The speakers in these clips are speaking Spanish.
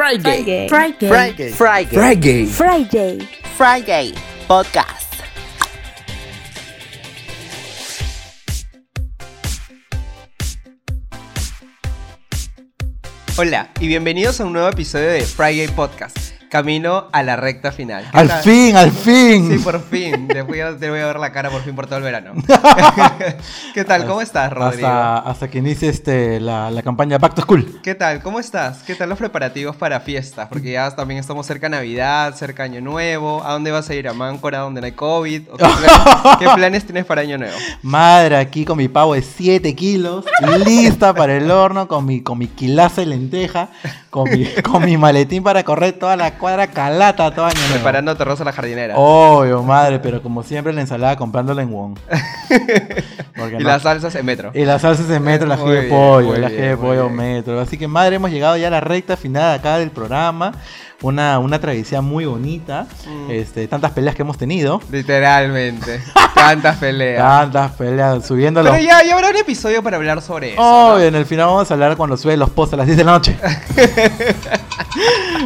Friday. Friday. Friday. Friday. Friday. Friday. Friday Podcast. Hola y bienvenidos a un nuevo episodio de Friday Podcast, camino a la recta final. ¿Qué Al tal? fin, al fin. Sí, por fin. Te voy, a, te voy a ver la cara por fin por todo el verano. ¿Qué tal? ¿Cómo estás, Rodrigo? Hasta, hasta que inicie este, la, la campaña Back to School. ¿Qué tal? ¿Cómo estás? ¿Qué tal los preparativos para fiestas? Porque ya también estamos cerca de Navidad, cerca Año Nuevo. ¿A dónde vas a ir? ¿A Máncora, donde no hay COVID? ¿O qué, planes, qué planes tienes para Año Nuevo? Madre, aquí con mi pavo de 7 kilos, lista para el horno, con mi, con mi quilaza de lenteja, con mi, con mi maletín para correr toda la cuadra calata todo año. Preparando terroz a la jardinera. Obvio, madre, pero como siempre la ensalada comprándola en Wong. Y no- las salsas en metro. Y las salsas de metro, la ají Muy de pollo, muy la ají bien, de pollo metro. Así que madre, hemos llegado ya a la recta final acá del programa. Una, una travesía muy bonita. Mm. Este, tantas peleas que hemos tenido. Literalmente. Tantas peleas. Tantas peleas, subiendo. Pero ya, ya habrá un episodio para hablar sobre eso. Oh, ¿no? en el final vamos a hablar cuando sube los posts a las 10 de la noche.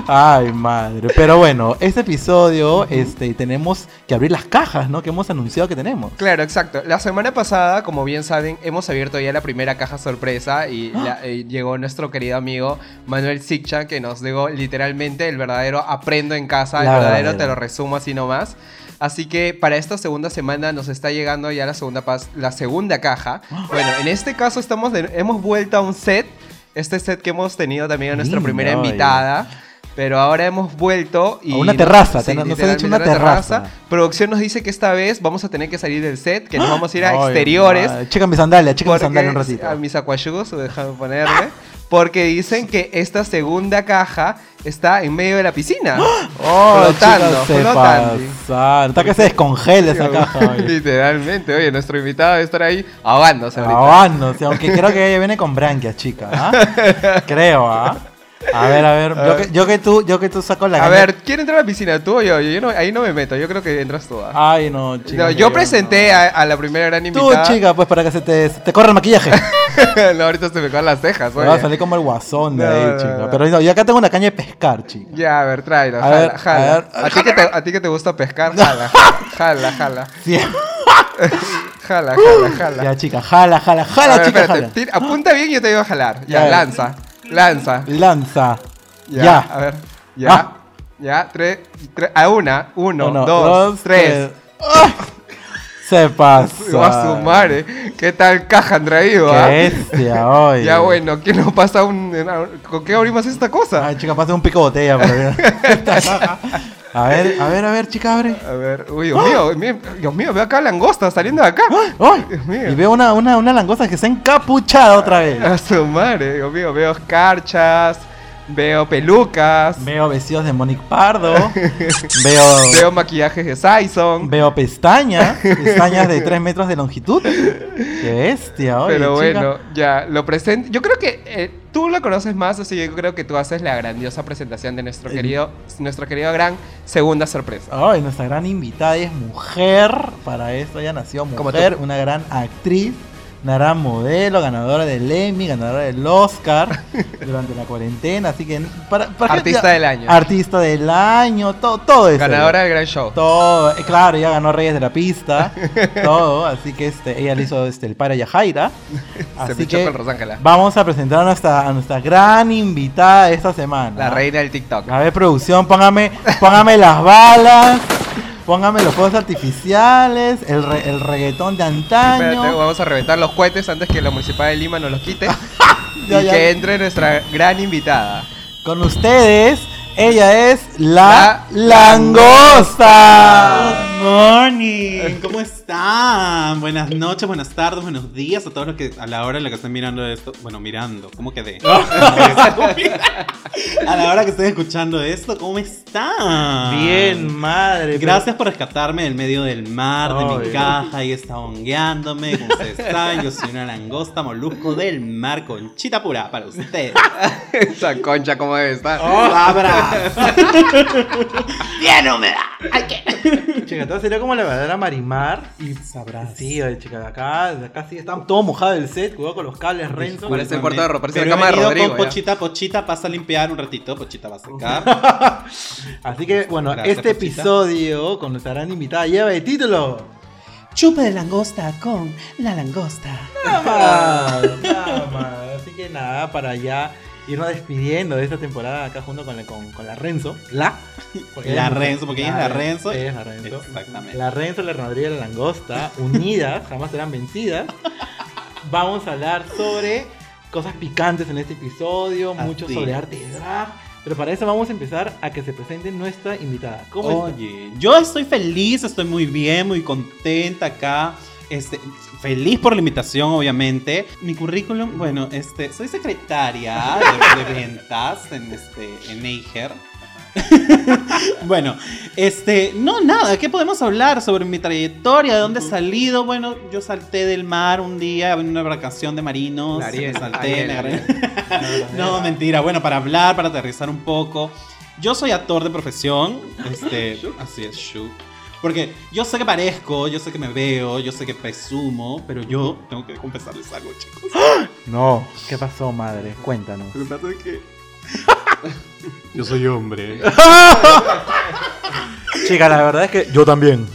Ay, madre. Pero bueno, este episodio, este, tenemos que abrir las cajas, ¿no? Que hemos anunciado que tenemos. Claro, exacto. La semana pasada, como bien saben, hemos abierto ya la primera caja sorpresa y la- eh, llegó nuestro querido amigo Manuel Siccha que nos llegó literalmente el verdadero aprendo en casa, el verdadero te lo resumo así nomás. Así que para esta segunda semana nos está llegando ya la segunda, la segunda caja. Bueno, en este caso estamos de- hemos vuelto a un set, este set que hemos tenido también a nuestra Lindo, primera invitada. Pero ahora hemos vuelto y... A una terraza, Sí, te- nos han hecho una terraza. Producción nos dice que esta vez vamos a tener que salir del set, que nos vamos a ir a Ay, exteriores. madre. Checa mi sandalia, checa mi porque- sandalia un ratito. A mis acuayugos, déjame ponerle. Porque dicen que esta segunda caja está en medio de la piscina. Oh, flotando, flotando. Está que se descongela esa caja. oye. Literalmente, oye, nuestro invitado debe estar ahí ahogándose ahorita. Ahogándose, aunque creo que ella viene con branquias, chica. ¿ah? Creo, ¿ah? A ver, a ver. Yo que, yo que tú, yo que tú saco la A caña- ver, ¿quién entra a la piscina? ¿Tú o yo? Yo no- ahí no me meto, yo creo que entras tú. ¿ah? Ay, no, chica. No, yo presenté a, a la primera gran Tú, invitada. chica, pues para que se te, se te corra el maquillaje. no, ahorita se me caen las cejas, Me va a oye. salir como el guasón de ahí, chica. Pero no, yo acá tengo una caña de pescar, chica. Ya, a ver, tráelo, A jala, ver, jala. a ver. A, ti que te, a ti que te gusta pescar, jala, jala, jala, Sí. jala, jala, jala. Ya, chica, jala, jala, A jala, ver, chica, espérate, jala. tira- apunta bien y yo te digo a jalar. Ya, Ya. lanza, lanza. Lanza. Ya, Ya. a ver, ya, Ah. ya, tres, tres, a una, uno, Uno, dos, tres. ¡Ay! Se pasa. Va a sumar, eh. ¿Qué tal caja han traído, ah? Qué bestia, oye. Ya bueno, ¿quién nos pasa un... ¿Con qué abrimos esta cosa? Ay, chica, pase un pico botella ver. A ver, a ver, a ver, chica, abre. A ver, uy, Dios mío, Dios mío, veo acá langosta saliendo de acá. ¡Ay! Dios mío. Y veo una, una, una langosta que está encapuchada otra vez. A su madre, Dios mío, veo escarchas, veo pelucas, Veo vestidos de Monique Pardo. Veo. veo maquillajes de Saison. Veo pestañas, pestañas de 3 metros de longitud. Qué bestia, oye, Pero chica. bueno, ya, lo presento. Yo creo que eh, tú lo conoces más, así que yo creo que tú haces la grandiosa presentación de nuestro querido, nuestro querido gran segunda sorpresa. Ay, nuestra gran invitada es mujer. Para esto ella nació mujer, una gran actriz, una gran modelo, ganadora del Emmy, ganadora del Oscar durante la cuarentena. Así que para, para Artista del año. Artista del año, todo, todo eso. Ganadora del gran show. Todo, eh, claro, ella ganó Reyes de la Pista, todo, así que este, ella le hizo este, el padre a Yajaira. Se Así pichó que con vamos a presentar a nuestra, a nuestra gran invitada esta semana. La reina del TikTok. A ver, producción, póngame, póngame las balas, póngame los fuegos artificiales, el, re- el reggaetón de antaño. Espérate, vamos a reventar los cohetes antes que la Municipal de Lima nos los quite. Ya, y ya. que entre nuestra gran invitada. Con ustedes, ella es la, La langosta. Good morning, ¿cómo están? Buenas noches, buenas tardes, buenos días a todos los que a la hora en la que estén mirando esto, bueno, mirando, ¿cómo quedé? a la hora que estén escuchando esto, ¿cómo están? Bien, madre. Gracias por rescatarme del medio del mar, de mi caja, ahí está hongueándome, como ustedes saben, yo soy una langosta molusco del mar, conchita pura para ustedes. Esa concha como debe estar. Abra. Bien húmeda. Chica, entonces sería como la verdadera Marimar. Y Sabrás. Sí, oye, chica, de acá, de acá sí está todo mojado el set, cuidado con los cables Renzo. Parece el cuarto de ro- parece Pero la cama de Rodrigo, con ya. Pochita, Pochita, pasa a limpiar un ratito, Pochita va a secar. Así que, bueno, Gracias, este Pochita. episodio con nuestra gran invitada lleva de título. Chupa de langosta con la langosta. Nada más, nada más. Así que nada, para ya irnos despidiendo de esta temporada acá junto con la, con, con la Renzo. La. La Renzo, porque ella es la Renzo. Ella es la Renzo. Exactamente. La Renzo, la Rodríguez y la Langosta, unidas, jamás serán vencidas. Vamos a hablar sobre cosas picantes en este episodio, Así mucho sobre arte de drag. Pero para eso vamos a empezar a que se presente nuestra invitada. ¿Cómo? Oye, yo estoy feliz, estoy muy bien, muy contenta acá. Este, feliz por la invitación, obviamente. Mi currículum, bueno, este, soy secretaria de, de ventas en, este, en Eiger. bueno, este, no, nada, ¿qué podemos hablar sobre mi trayectoria? ¿De dónde he salido? Bueno, yo salté del mar un día en una vacación de marinos. Ariel, me salté, Ariel, me agarré- Ariel. no, mentira. Bueno, para hablar, para aterrizar un poco. Yo soy actor de profesión. Este, así es, Shu. Porque yo sé que parezco, yo sé que me veo, yo sé que presumo, pero yo tengo que confesarles algo, chicos. No, ¿qué pasó, madre? Cuéntanos. Lo que pasa es que. Yo soy hombre. Chica, la verdad es que yo también.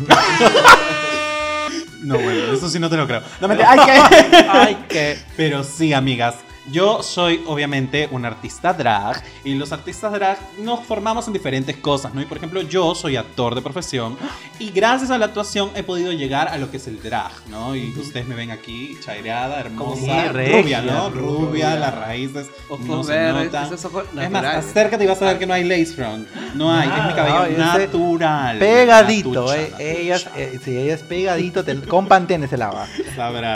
No, bueno, eso sí no te lo creo. No, mentira. Ay, ¿qué? Ay, que. Pero sí, amigas. Yo soy obviamente un artista drag y los artistas drag nos formamos en diferentes cosas, ¿no? Y por ejemplo, yo soy actor de profesión y gracias a la actuación he podido llegar a lo que es el drag, ¿no? Y ustedes me ven aquí, chaireada, hermosa, Sí, rubia, ¿no? rubia. Rubia, las raíces Ojos no se verdes, ojos Es más, acércate y vas a ver que no hay lace front. No hay, es mi Nada, cabello ese natural. Pegadito, natucha, eh. Es- natucha. eh, sí, ella es pegadito, te- con Pantene se lava.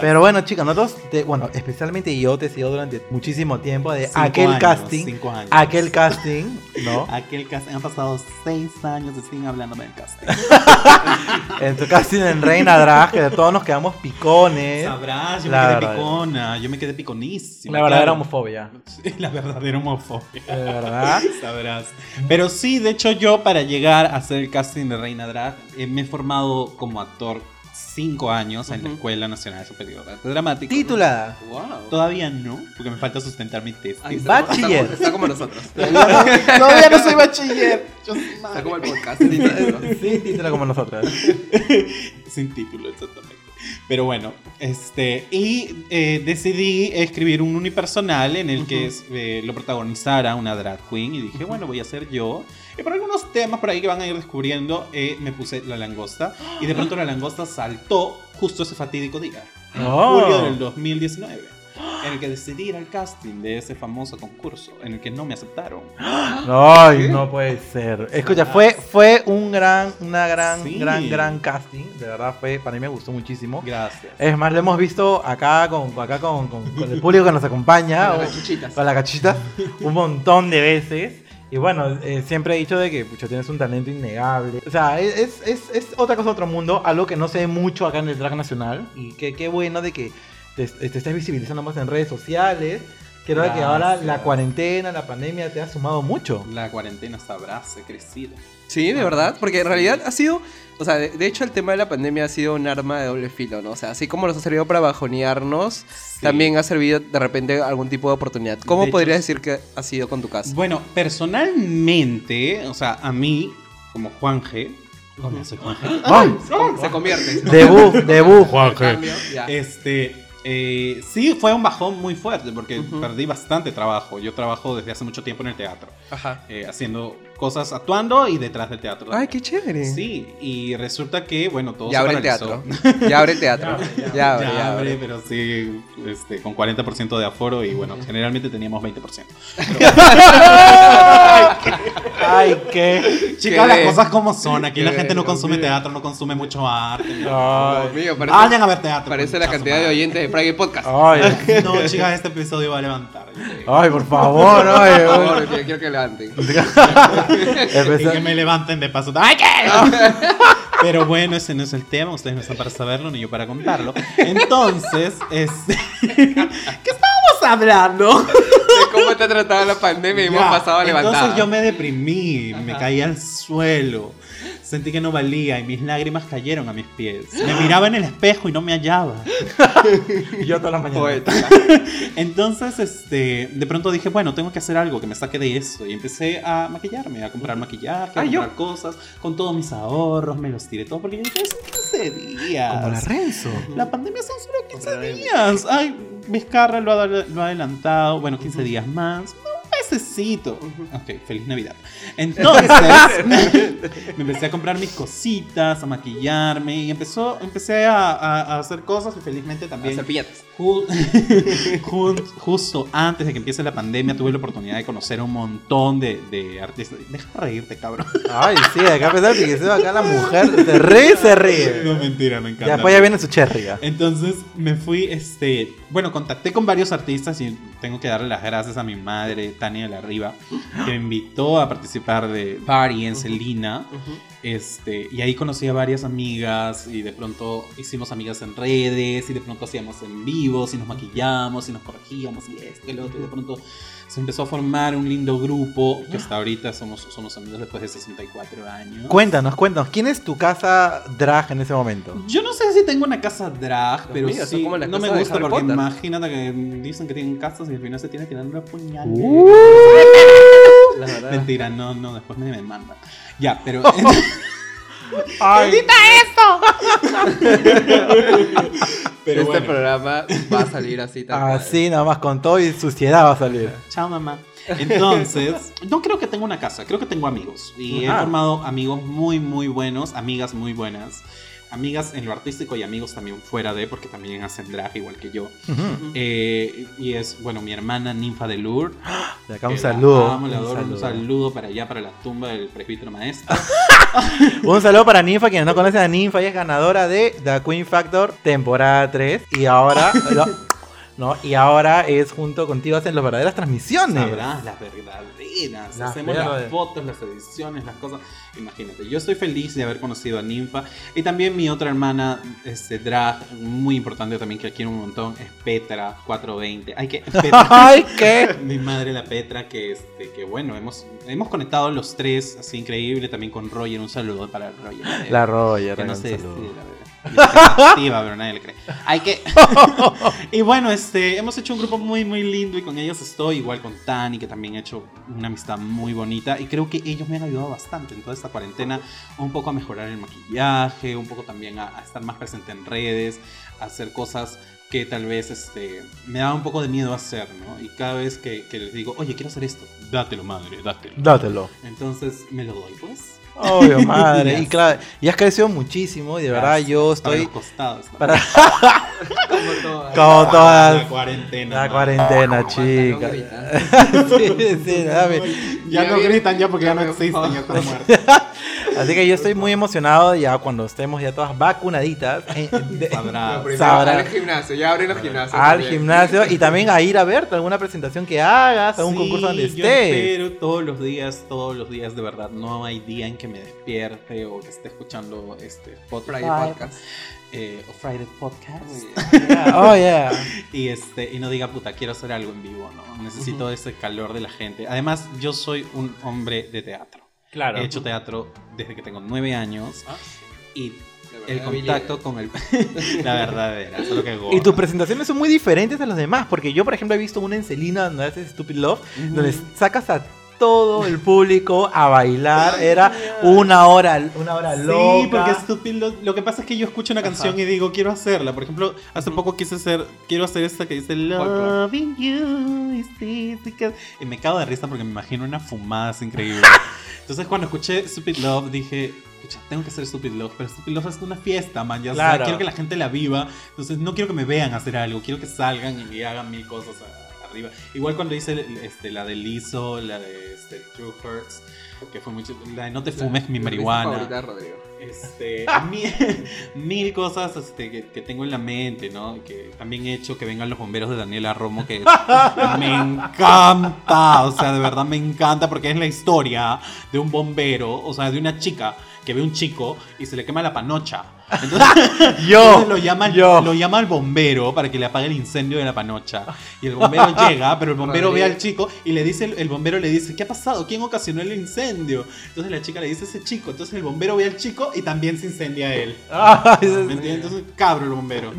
Pero bueno, chicos, nosotros, te- bueno, especialmente yo te he seguido durante muchísimo tiempo de Cinco aquel años, casting. cinco años. Aquel casting, ¿no? Aquel casting, han pasado seis años de siguen hablándome del casting. En tu casting en Reina Drag, que todos nos quedamos picones. Sabrás, yo La me quedé verdad. picona, yo me quedé piconísima. La verdadera claro. homofobia. Sí, La verdadera homofobia. De verdad. Sabrás. Pero sí, de hecho, yo para llegar a hacer el casting de Reina Drag, eh, me he formado como actor cinco años en la. Escuela Nacional Superior de Arte Dramático. Titulada. Wow. Todavía no, porque me falta sustentar mi tesis. Está, Bachiller. como- Está como nosotros. Todavía no soy bachiller. Yo soy Está como el podcast. sin título. Como nosotras. Sin título, exactamente. Pero bueno, este. Y eh, decidí escribir un unipersonal en el que es, eh, lo protagonizara una drag queen. Y dije, bueno, voy a ser yo. Y por algunos temas por ahí que van a ir descubriendo, eh, me puse la langosta. Y de pronto la langosta saltó justo ese fatídico día. En Oh. julio del 2019. En el que decidí ir al casting de ese famoso concurso. En el que no me aceptaron. Ay, no puede ser. Escucha, fue, fue un gran, una gran, Sí. gran, gran casting. De verdad fue, para mí me gustó muchísimo. Gracias. Es más, lo hemos visto acá con, acá con, con- con el público que nos acompaña. Con las cachuchitas. con la cachita un montón de veces. Y bueno, eh, siempre he dicho de que pucha, tienes un talento innegable. O sea, es, es, es otra cosa, otro mundo, algo que no se ve mucho acá en el drag nacional. Y que qué bueno de que te estés visibilizando más en redes sociales. Creo de que ahora Gracias. la cuarentena, la pandemia te ha sumado mucho. La cuarentena sabrás, he crecido. Sí, de verdad, porque en realidad ha sido, o sea, de, de hecho el tema de la pandemia ha sido un arma de doble filo, ¿no? O sea, así como nos ha servido para bajonearnos, también ha servido de repente algún tipo de oportunidad. ¿Cómo De hecho, podrías decir que ha sido con tu caso? Bueno, personalmente, o sea, a mí, como Juan G. Hola, soy Juan G. ¡Vamos! Se convierte. Debut, debut. Ya. Este, eh, sí, fue un bajón muy fuerte porque perdí bastante trabajo. Yo trabajo desde hace mucho tiempo en el teatro, Ajá. eh, haciendo cosas, actuando y detrás del teatro. Ay, qué chévere. Sí, y resulta que, bueno, todo Ya se abre el teatro. Ya abre el teatro. Ya Ya, abre, ya abre, abre. pero sí, este, con 40% de aforo y bueno, generalmente teníamos 20%. Ay, qué. Chicas, Qué las cosas como son. Aquí Qué la gente no consume teatro, no consume mucho arte. Ay, Dios mío, parece, Vayan a ver teatro. parece la cantidad de oyentes de Friday Podcast. ay, No, chicas, este episodio va a levantar. ay, por favor, Por ay. favor, quiero quiero que levanten. Y que me levanten de paso. ¡Ay, qué! Pero bueno, ese no es el tema. Ustedes no están para saberlo ni yo para contarlo. Entonces, este, ¿qué estábamos hablando. Cómo te ha tratado la pandemia y hemos pasado levantados. Entonces yo me deprimí, me caí al suelo. Sentí que no valía y mis lágrimas cayeron a mis pies. Me miraba en el espejo y no me hallaba. Y yo todas las mañanas. Entonces, este, de pronto dije, bueno, tengo que hacer algo que me saque de eso. Y empecé a maquillarme, a comprar maquillaje, a Ah, yo- comprar cosas, con todos mis ahorros, me los tiré todo, porque yo dije, son 15 días. Como la Renzo. La pandemia son solo 15 días. Ay, Vizcarra lo ha, lo ha adelantado. Bueno, 15 días más. Un mesecito. Ok, feliz Navidad. Entonces, me empecé a comprar mis cositas, a maquillarme y empezó, empecé a, a- a hacer cosas y felizmente también. Ju- ju- justo antes de que empiece la pandemia tuve la oportunidad de conocer un montón de, de artistas. Deja de reírte, cabrón. Ay, sí, acá a pesar de que se va acá la mujer, se ríe, se ríe. No, mentira, me Ya, encanta. después ya viene su cherry. ya. Entonces me fui, este, bueno, contacté con varios artistas y tengo que darle las gracias a mi madre, Tania de la Riva, que me invitó a participar de Party en Celina. Este, y ahí conocí a varias amigas y de pronto hicimos amigas en redes y de pronto hacíamos en vivos y nos maquillamos y nos corregíamos y esto y lo otro y de pronto se empezó a formar un lindo grupo que hasta ahorita somos, somos amigos después de 64 años. Cuéntanos, cuéntanos. ¿Quién es tu casa drag en ese momento? Yo no sé si tengo una casa drag, Dios pero sí, como no me gusta porque Potter. imagínate que dicen que tienen casas y al final se tienen tirando una puñal. La verdad. Mentira, no, no, después me demandan. Ya, pero... Ay, pero este bueno. programa va a salir así cual. así nada más con todo y suciedad va a salir. Chao, mamá. Entonces, no creo que tenga una casa, creo que tengo amigos. Y Ajá. he formado amigos muy, muy buenos, amigas muy buenas. Amigas en lo artístico y amigos también fuera de, porque también hacen drag igual que yo. Eh, y es, bueno, mi hermana Ninfa de Lourdes. De acá un saludo. amo, la un adoro, un saludo. saludo para allá, para la tumba del presbítero maestro. Un saludo para Ninfa, quienes no conocen a Ninfa, ella es ganadora de The Queen Factor temporada 3 y ahora no, y ahora es junto contigo hacen las verdaderas transmisiones. Sabrás las verdaderas. Las Hacemos verdaderas. las fotos, las ediciones, las cosas. Imagínate, yo estoy feliz de haber conocido a Ninfa. Y también mi otra hermana, este, drag, muy importante también, que quiero un montón, es Petra 420. Ay, que Petra. Ay, qué. Mi madre, la Petra, que, este, que bueno, hemos, hemos conectado los tres, así increíble, también con Roger. Un saludo para Roger. La Roger, Que no decide, la verdad. Activa, pero nadie le cree. Hay que. y bueno, este, hemos hecho un grupo muy, muy lindo y con ellos estoy, igual con Tani, que también he hecho una amistad muy bonita. Y creo que ellos me han ayudado bastante en toda esta cuarentena, un poco a mejorar el maquillaje, un poco también a, a estar más presente en redes, a hacer cosas que tal vez este, me daba un poco de miedo hacer, ¿no? Y cada vez que, que les digo, oye, quiero hacer esto, dátelo, madre, dátelo. Dátelo. Entonces me lo doy, pues. Obvio, madre. y claro, y has crecido muchísimo y de verdad yo Para estoy los costados. ¿no? para Como todas. como La todas cuarentena. la man. cuarentena, chica. no sí, sí, dame. Ya Ya no gritan ya porque ya no existen, ya están muertos. Así que yo estoy muy emocionado ya cuando estemos ya todas vacunaditas eh, de- Sabrá. No, primero Sabrá. al gimnasio, ya abren los gimnasios. al también. gimnasio y también a ir a verte alguna presentación que hagas, algún Sí, concurso donde Yo estés. espero todos los días, todos los días, de verdad. No hay día en que me despierte o que esté escuchando este. Friday Podcast. eh, o Friday Podcast. Oh, yeah. Y, este, y no diga, puta, quiero hacer algo en vivo, ¿no? Necesito ese calor de la gente. Además, yo soy un hombre de teatro. Claro. He hecho teatro desde que tengo nueve años. Ah. Y el contacto con el... la verdadera, que Y tus presentaciones son muy diferentes a los demás, porque yo, por ejemplo, he visto una en Celina donde haces Stupid Love, donde sacas a todo el público a bailar. Era una hora, una hora loca. Sí, porque estúpido. Lo, lo que pasa es que yo escucho una canción y digo, quiero hacerla. Por ejemplo, hace poco quise hacer, quiero hacer esta que dice Loving you is difficult. Y me cago de risa porque me imagino una fumada increíble. Entonces, cuando escuché Stupid Love, dije, "Pucha, tengo que hacer Stupid Love. Pero Stupid Love es una fiesta, man. Ya, o sea, Claro. quiero que la gente la viva. Entonces, no quiero que me vean hacer algo. Quiero que salgan y hagan mil cosas a- arriba. Igual cuando hice este, la de Lizzo, la de este, True Hurts. Que fue mucho. La de No te fumes mi La marihuana. favorita Rodrigo. Este, mil, mil cosas este, que, que tengo en la mente, ¿no? Que también he hecho que vengan los bomberos de Daniela Romo, que me encanta, o sea, de verdad me encanta porque es la historia de un bombero, o sea, de una chica que ve un chico y se le quema la panocha. Entonces, Yo, entonces lo, llama, el- yo. lo llama al bombero para que le apague el incendio de la panocha. Y el bombero llega, pero el bombero ve al chico y le dice, el, bombero le dice, ¿qué ha pasado? ¿Quién ocasionó el incendio? Entonces la chica le dice, ese chico. Entonces el bombero ve al chico y también se incendia él. Ah, ¿Me entiendes? Entonces, cabro el bombero.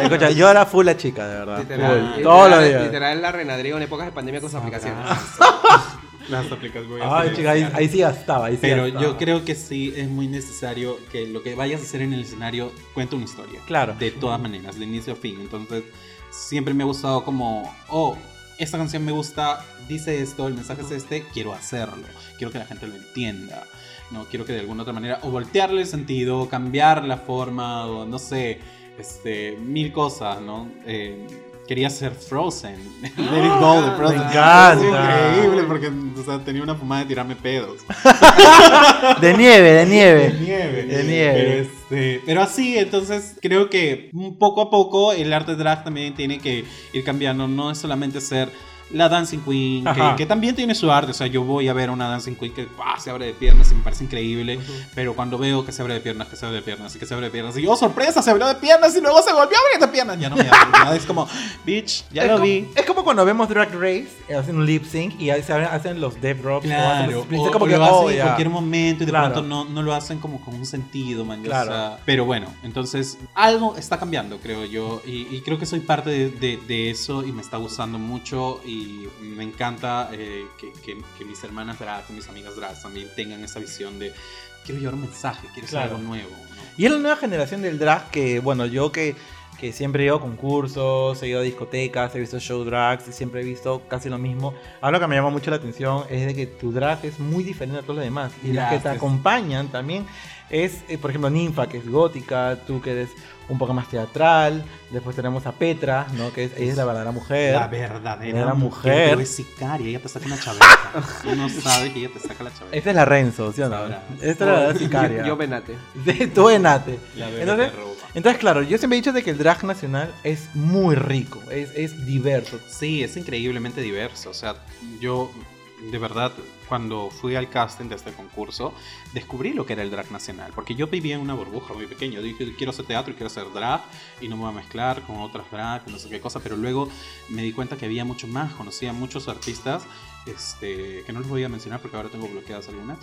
Escucha, yo era full la chica, de verdad. Literal, Full, todos los literal, días. literal la Renadrigo en épocas de pandemia con sus aplicaciones. Las aplicaciones. Ay, chica, ahí, ahí sí gastaba, ahí sí Pero gastaba. yo creo que sí es muy necesario que lo que vayas a hacer en el escenario cuente una historia. Claro. De todas maneras, de inicio a fin. Entonces, siempre me ha gustado como, oh, esta canción me gusta, dice esto, el mensaje es este, quiero hacerlo. Quiero que la gente lo entienda. No quiero que de alguna otra manera, o voltearle el sentido, cambiar la forma, o no sé, este, mil cosas, ¿no? Eh, quería ser Frozen. Let it go de Frozen. encanta. Es increíble porque o sea, tenía una fumada de tirarme pedos. De nieve, de nieve. De nieve. De nieve. Pero, este, pero así, entonces creo que poco a poco el arte drag también tiene que ir cambiando. No es solamente ser la Dancing Queen, que, que también tiene su arte. O sea, yo voy a ver una Dancing Queen que ¡guau! se abre de piernas y me parece increíble. Pero cuando veo que se abre de piernas, que se abre de piernas y que se abre de piernas, y oh, sorpresa, se abrió de piernas y luego se volvió a abrir de piernas, ya no me abre. ya es como, bitch, ya es lo como, vi. Es como cuando vemos Drag Race, eh, hacen un lip sync y ahí se abren- hacen los death drops. o hacen Claro, los o, es como o que, lo hacen oh, en ya. cualquier momento y de Claro. pronto no, no lo hacen como con un sentido, man. Claro. o sea, pero bueno, entonces algo está cambiando, creo yo, y, y creo que soy parte de, de- de eso y me está gustando mucho y me encanta eh, que, que- que mis hermanas drag, mis amigas drag también tengan esa visión de quiero llevar un mensaje, quiero hacer Claro. algo nuevo. ¿no? Y es la nueva generación del drag que, bueno, yo que, que siempre he ido a concursos, he ido a discotecas, he visto show drags y siempre he visto casi lo mismo. Algo que me llama mucho la atención es de que tu drag es muy diferente a todos los demás. Y las que te acompañan también es, eh, por ejemplo, Ninfa, que es gótica, tú que eres un poco más teatral. Después tenemos a Petra, ¿no? Que es, ella es la verdadera mujer. La verdadera Era mujer. mujer. pero es sicaria, ella te saca una chaveta. Tú no sabes que ella te saca la chaveta. Esta es la Renzo, ¿sí o no? Sabrá. Esta es la verdadera sicaria. Yo venate. Tú enate. La verdad Entonces, entonces, claro, yo siempre he dicho de que el drag nacional es muy rico, es, es diverso. Sí, es increíblemente diverso. O sea, yo de verdad, cuando fui al casting de este concurso, descubrí lo que era el drag nacional. Porque yo vivía en una burbuja muy pequeña. Dije, quiero hacer teatro y quiero hacer drag y no me voy a mezclar con otras drag, no sé qué cosa. Pero luego me di cuenta que había mucho más. Conocía muchos artistas este, que no les voy a mencionar porque ahora tengo bloqueadas algunas.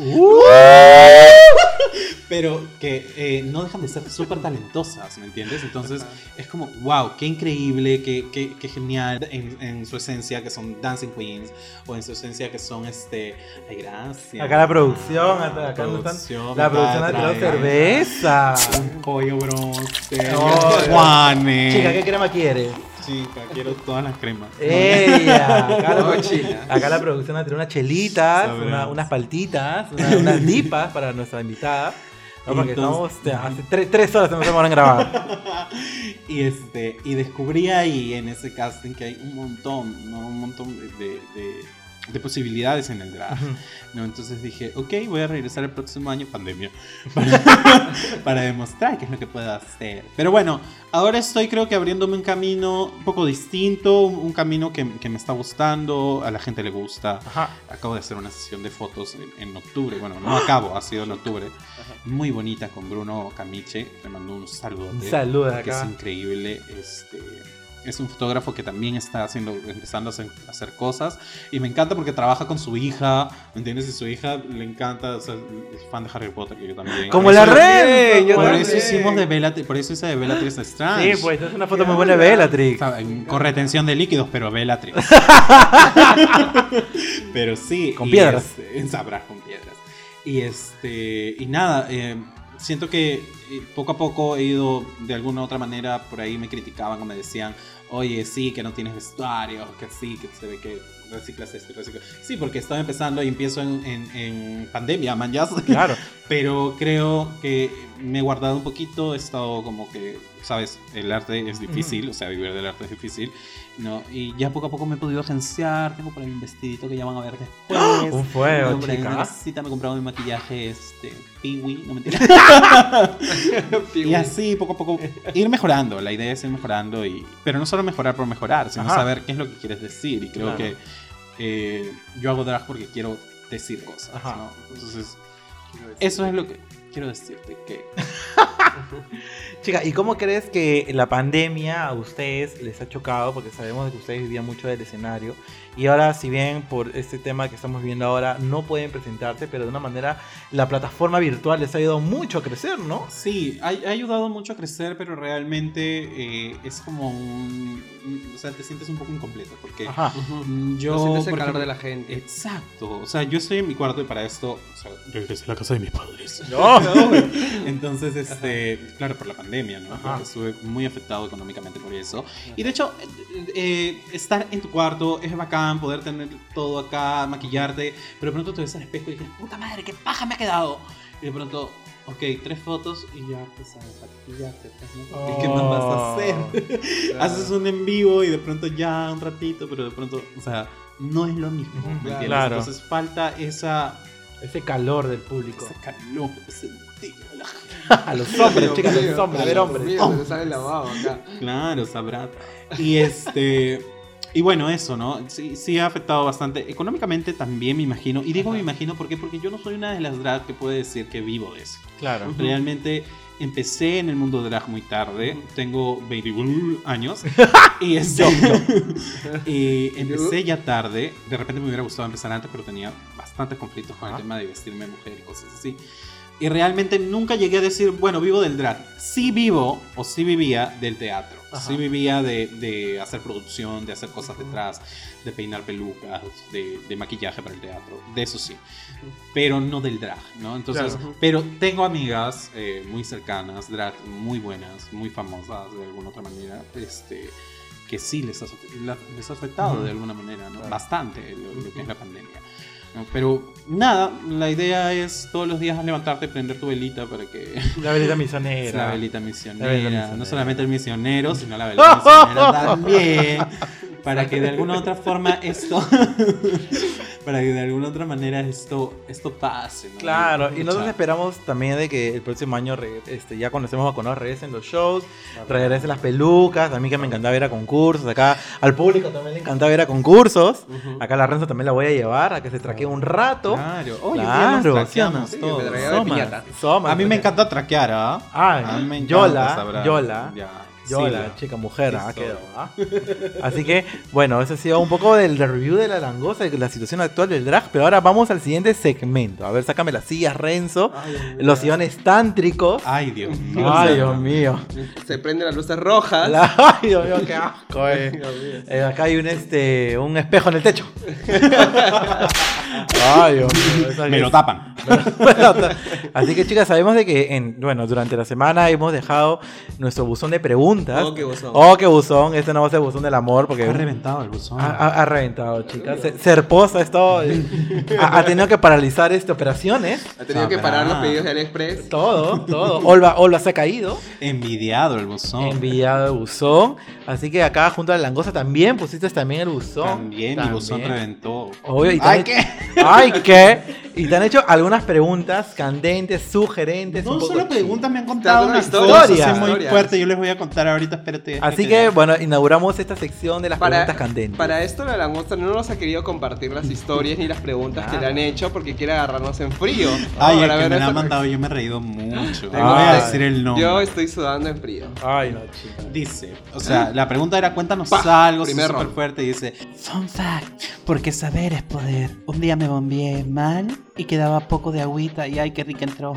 pero que eh, no dejan de ser súper talentosas, ¿me entiendes? Entonces es como, wow, qué increíble, qué, qué, qué genial en, en su esencia que son Dancing Queens o en su esencia que son este. Ay, gracias. Acá la producción, acá, acá no están- Producción, la producción ha tirado cerveza. Un pollo bronce. No, Juanes. Chica, ¿qué crema quieres? Chica, quiero todas las cremas. Ella, acá, la, acá la producción ha tirado unas chelitas, una- unas paltitas, una- unas dipas para nuestra invitada. No, porque Entonces- estamos, hace tre- tres horas que nos en grabar. y este y descubrí ahí en ese casting que hay un montón ¿no? un montón de, de- de- de posibilidades en el drag ¿no? entonces dije ok voy a regresar el próximo año pandemia para, para demostrar qué es lo que puedo hacer pero bueno ahora estoy creo que abriéndome un camino un poco distinto un, un camino que, que me está gustando a la gente le gusta Ajá. acabo de hacer una sesión de fotos en, en octubre bueno no acabo ha sido en octubre muy bonita con Bruno Camiche le mando un saludo de que es acá. increíble. Este, es un fotógrafo que también está haciendo, empezando a hacer, a hacer cosas. Y me encanta porque trabaja con su hija, ¿me entiendes? Y su hija le encanta, o sea, es fan de Harry Potter, que yo también. Como la red. Por eso hicimos de Bellatrix, por eso hice de Bellatrix Strange. Sí, pues es una foto muy buena de Bellatrix. En- Con retención de líquidos, pero Bellatrix. pero sí. Con piedras. este, sabrás con piedras. Y este. Y nada, eh, siento que eh, poco a poco he ido de alguna u otra manera. Por ahí me criticaban o me decían, oye, sí, que no tienes vestuario, que sí, que se ve que reciclas esto y reciclas. Sí, porque estaba empezando y empiezo en, en, en pandemia, man, ya. Claro. Pero creo que me he guardado un poquito, he estado como que, sabes, el arte es difícil, o sea, vivir del arte es difícil, ¿no? Y ya poco a poco me he podido agenciar, tengo por ahí un vestidito que ya van a ver después. Un fuego, ahí chica. una cosita, me he comprado mi maquillaje, este, Piwi, no mentira. y así, poco a poco, ir mejorando, la idea es ir mejorando, y, pero no solo mejorar por mejorar, sino Ajá. saber qué es lo que quieres decir, y creo Claro. que eh, yo hago drag porque quiero decir cosas, Ajá. ¿no? Entonces... Eso es lo que quiero decirte que Chica, ¿y cómo crees que la pandemia a ustedes les ha chocado? Porque sabemos que ustedes vivían mucho del escenario. Y ahora, si bien por este tema que estamos viendo ahora no pueden presentarse, pero de una manera la plataforma virtual les ha ayudado mucho a crecer, ¿no? Sí, ha, ha ayudado mucho a crecer, pero realmente eh, es como un, un- O sea, te sientes un poco incompleto, porque Ajá. mm, yo... No sientes el por calor de la gente. Exacto, o sea, yo estoy en mi cuarto y para esto, o sea, regresé a la casa de mis padres. No. Entonces, este, claro, por la pandemia, ¿no? Ajá. Porque estuve muy afectado económicamente por eso. Y de hecho, eh, eh, estar en tu cuarto es bacán, poder tener todo acá, maquillarte, pero de pronto te ves al espejo y dices, puta madre, qué paja me ha quedado. Y de pronto, ok, tres fotos y ya te sabes maquillarte. pues, ¿no? ¿Y qué más vas a hacer? Haces un en vivo y de pronto ya un ratito, pero de pronto, o sea, no es lo mismo. ¿me Ujú, entiendes? claro. Entonces falta esa, Ese calor del público. ese calor, ese a a los hombres, chicas, a los hombres, a ver hombres. Mío, se sale la baba acá. Claro, sabrá. Y este. Y bueno, eso, ¿no? Sí, sí ha afectado bastante. Económicamente también me imagino. Y digo me imagino ¿por qué? porque yo no soy una de las drag que puede decir que vivo de eso. Claro. Realmente empecé en el mundo drag muy tarde. Tengo 21 años. y este, y empecé ya tarde. De repente me hubiera gustado empezar antes, pero tenía bastantes conflictos con el Ajá. tema de vestirme mujer y cosas así. Y realmente nunca llegué a decir, bueno, vivo del drag. Sí vivo o sí vivía del teatro. Ajá. Sí vivía de, de hacer producción, de hacer cosas detrás, de peinar pelucas, de, de maquillaje para el teatro. De eso sí. Pero no del drag, ¿no? Entonces, Claro. pero tengo amigas eh, muy cercanas, drag muy buenas, muy famosas de alguna otra manera, este, que sí les ha, les ha afectado de alguna manera. Bastante lo, lo que es la pandemia. Pero nada, la idea es todos los días levantarte y prender tu velita para que La velita misionera. la velita misionera, La velita misionera. no solamente el misionero, sino la velita misionera también, para que de alguna otra forma esto, para que de alguna otra manera esto, esto pase. ¿no? Claro, y nosotros Pucha. esperamos también de que el próximo año, este, ya cuando estemos vacunados, regresen los shows, regresen las pelucas. A mí que me encantaba ir a concursos. Acá al público también le encantaba ir a concursos. Acá a la Renzo también la voy a llevar a que se traquee un rato. Claro, hoy Claro, nos traqueamos sí, sí, todo. me traía de Soma, soma, A mí me encanta traquear, ¿ah? Ay, A mí me encanta Yola. Yola. Ya, Yola, sí, chica mujer, ah, quedó, ah. Así que, bueno, eso ha sido un poco del review de la langosta, de la situación actual del drag, pero ahora vamos al siguiente segmento. A ver, sácame las sillas, Renzo. Los sillones tántricos. Ay, Dios mío. Ay, Dios mío. Se prenden las luces rojas. La- Ay, Dios mío, qué asco, eh. Eh, acá hay un este un espejo en el techo. Ay, Dios mío. Me lo tapan. Así que chicas, sabemos de que en, bueno, durante la semana hemos dejado nuestro buzón de preguntas. Oh, qué buzón. Oh, qué buzón. Este no va a ser buzón del amor porque Ha reventado el buzón. ha, ha- ha reventado, chicas. Se- Serposa esto ha, ha tenido que paralizar este operaciones. Ha tenido que parar los pedidos de AliExpress. Todo, todo. Olva, Olva se ha caído. Envidiado el buzón. Enviado el buzón. Así que acá junto a la langosta también pusiste también el buzón. También, el buzón También. reventó. Obvio, y Ay, ¿qué? Ay, ¿qué? Y te han hecho algunas preguntas candentes, sugerentes. un No poco solo preguntas, me han contado una historias. historia muy Historias. fuerte. Yo les voy a contar ahorita, espérate. Así que, bueno, inauguramos esta sección de las Para, preguntas candentes. para esto la langosta no nos ha querido compartir las historias ni las preguntas que le han hecho porque quiere agarrarnos en frío. Ay, Para el que ver me la han mandado, yo me he reído mucho. Tengo- voy a decir el nombre. Yo estoy sudando en frío. Ay, no, chica. Dice, o sea, la pregunta era cuéntanos Pa, algo súper fuerte y dice, fun fact, porque saber es poder. Un día me bombeé mal y quedaba poco de agüita y ay, qué rica entró.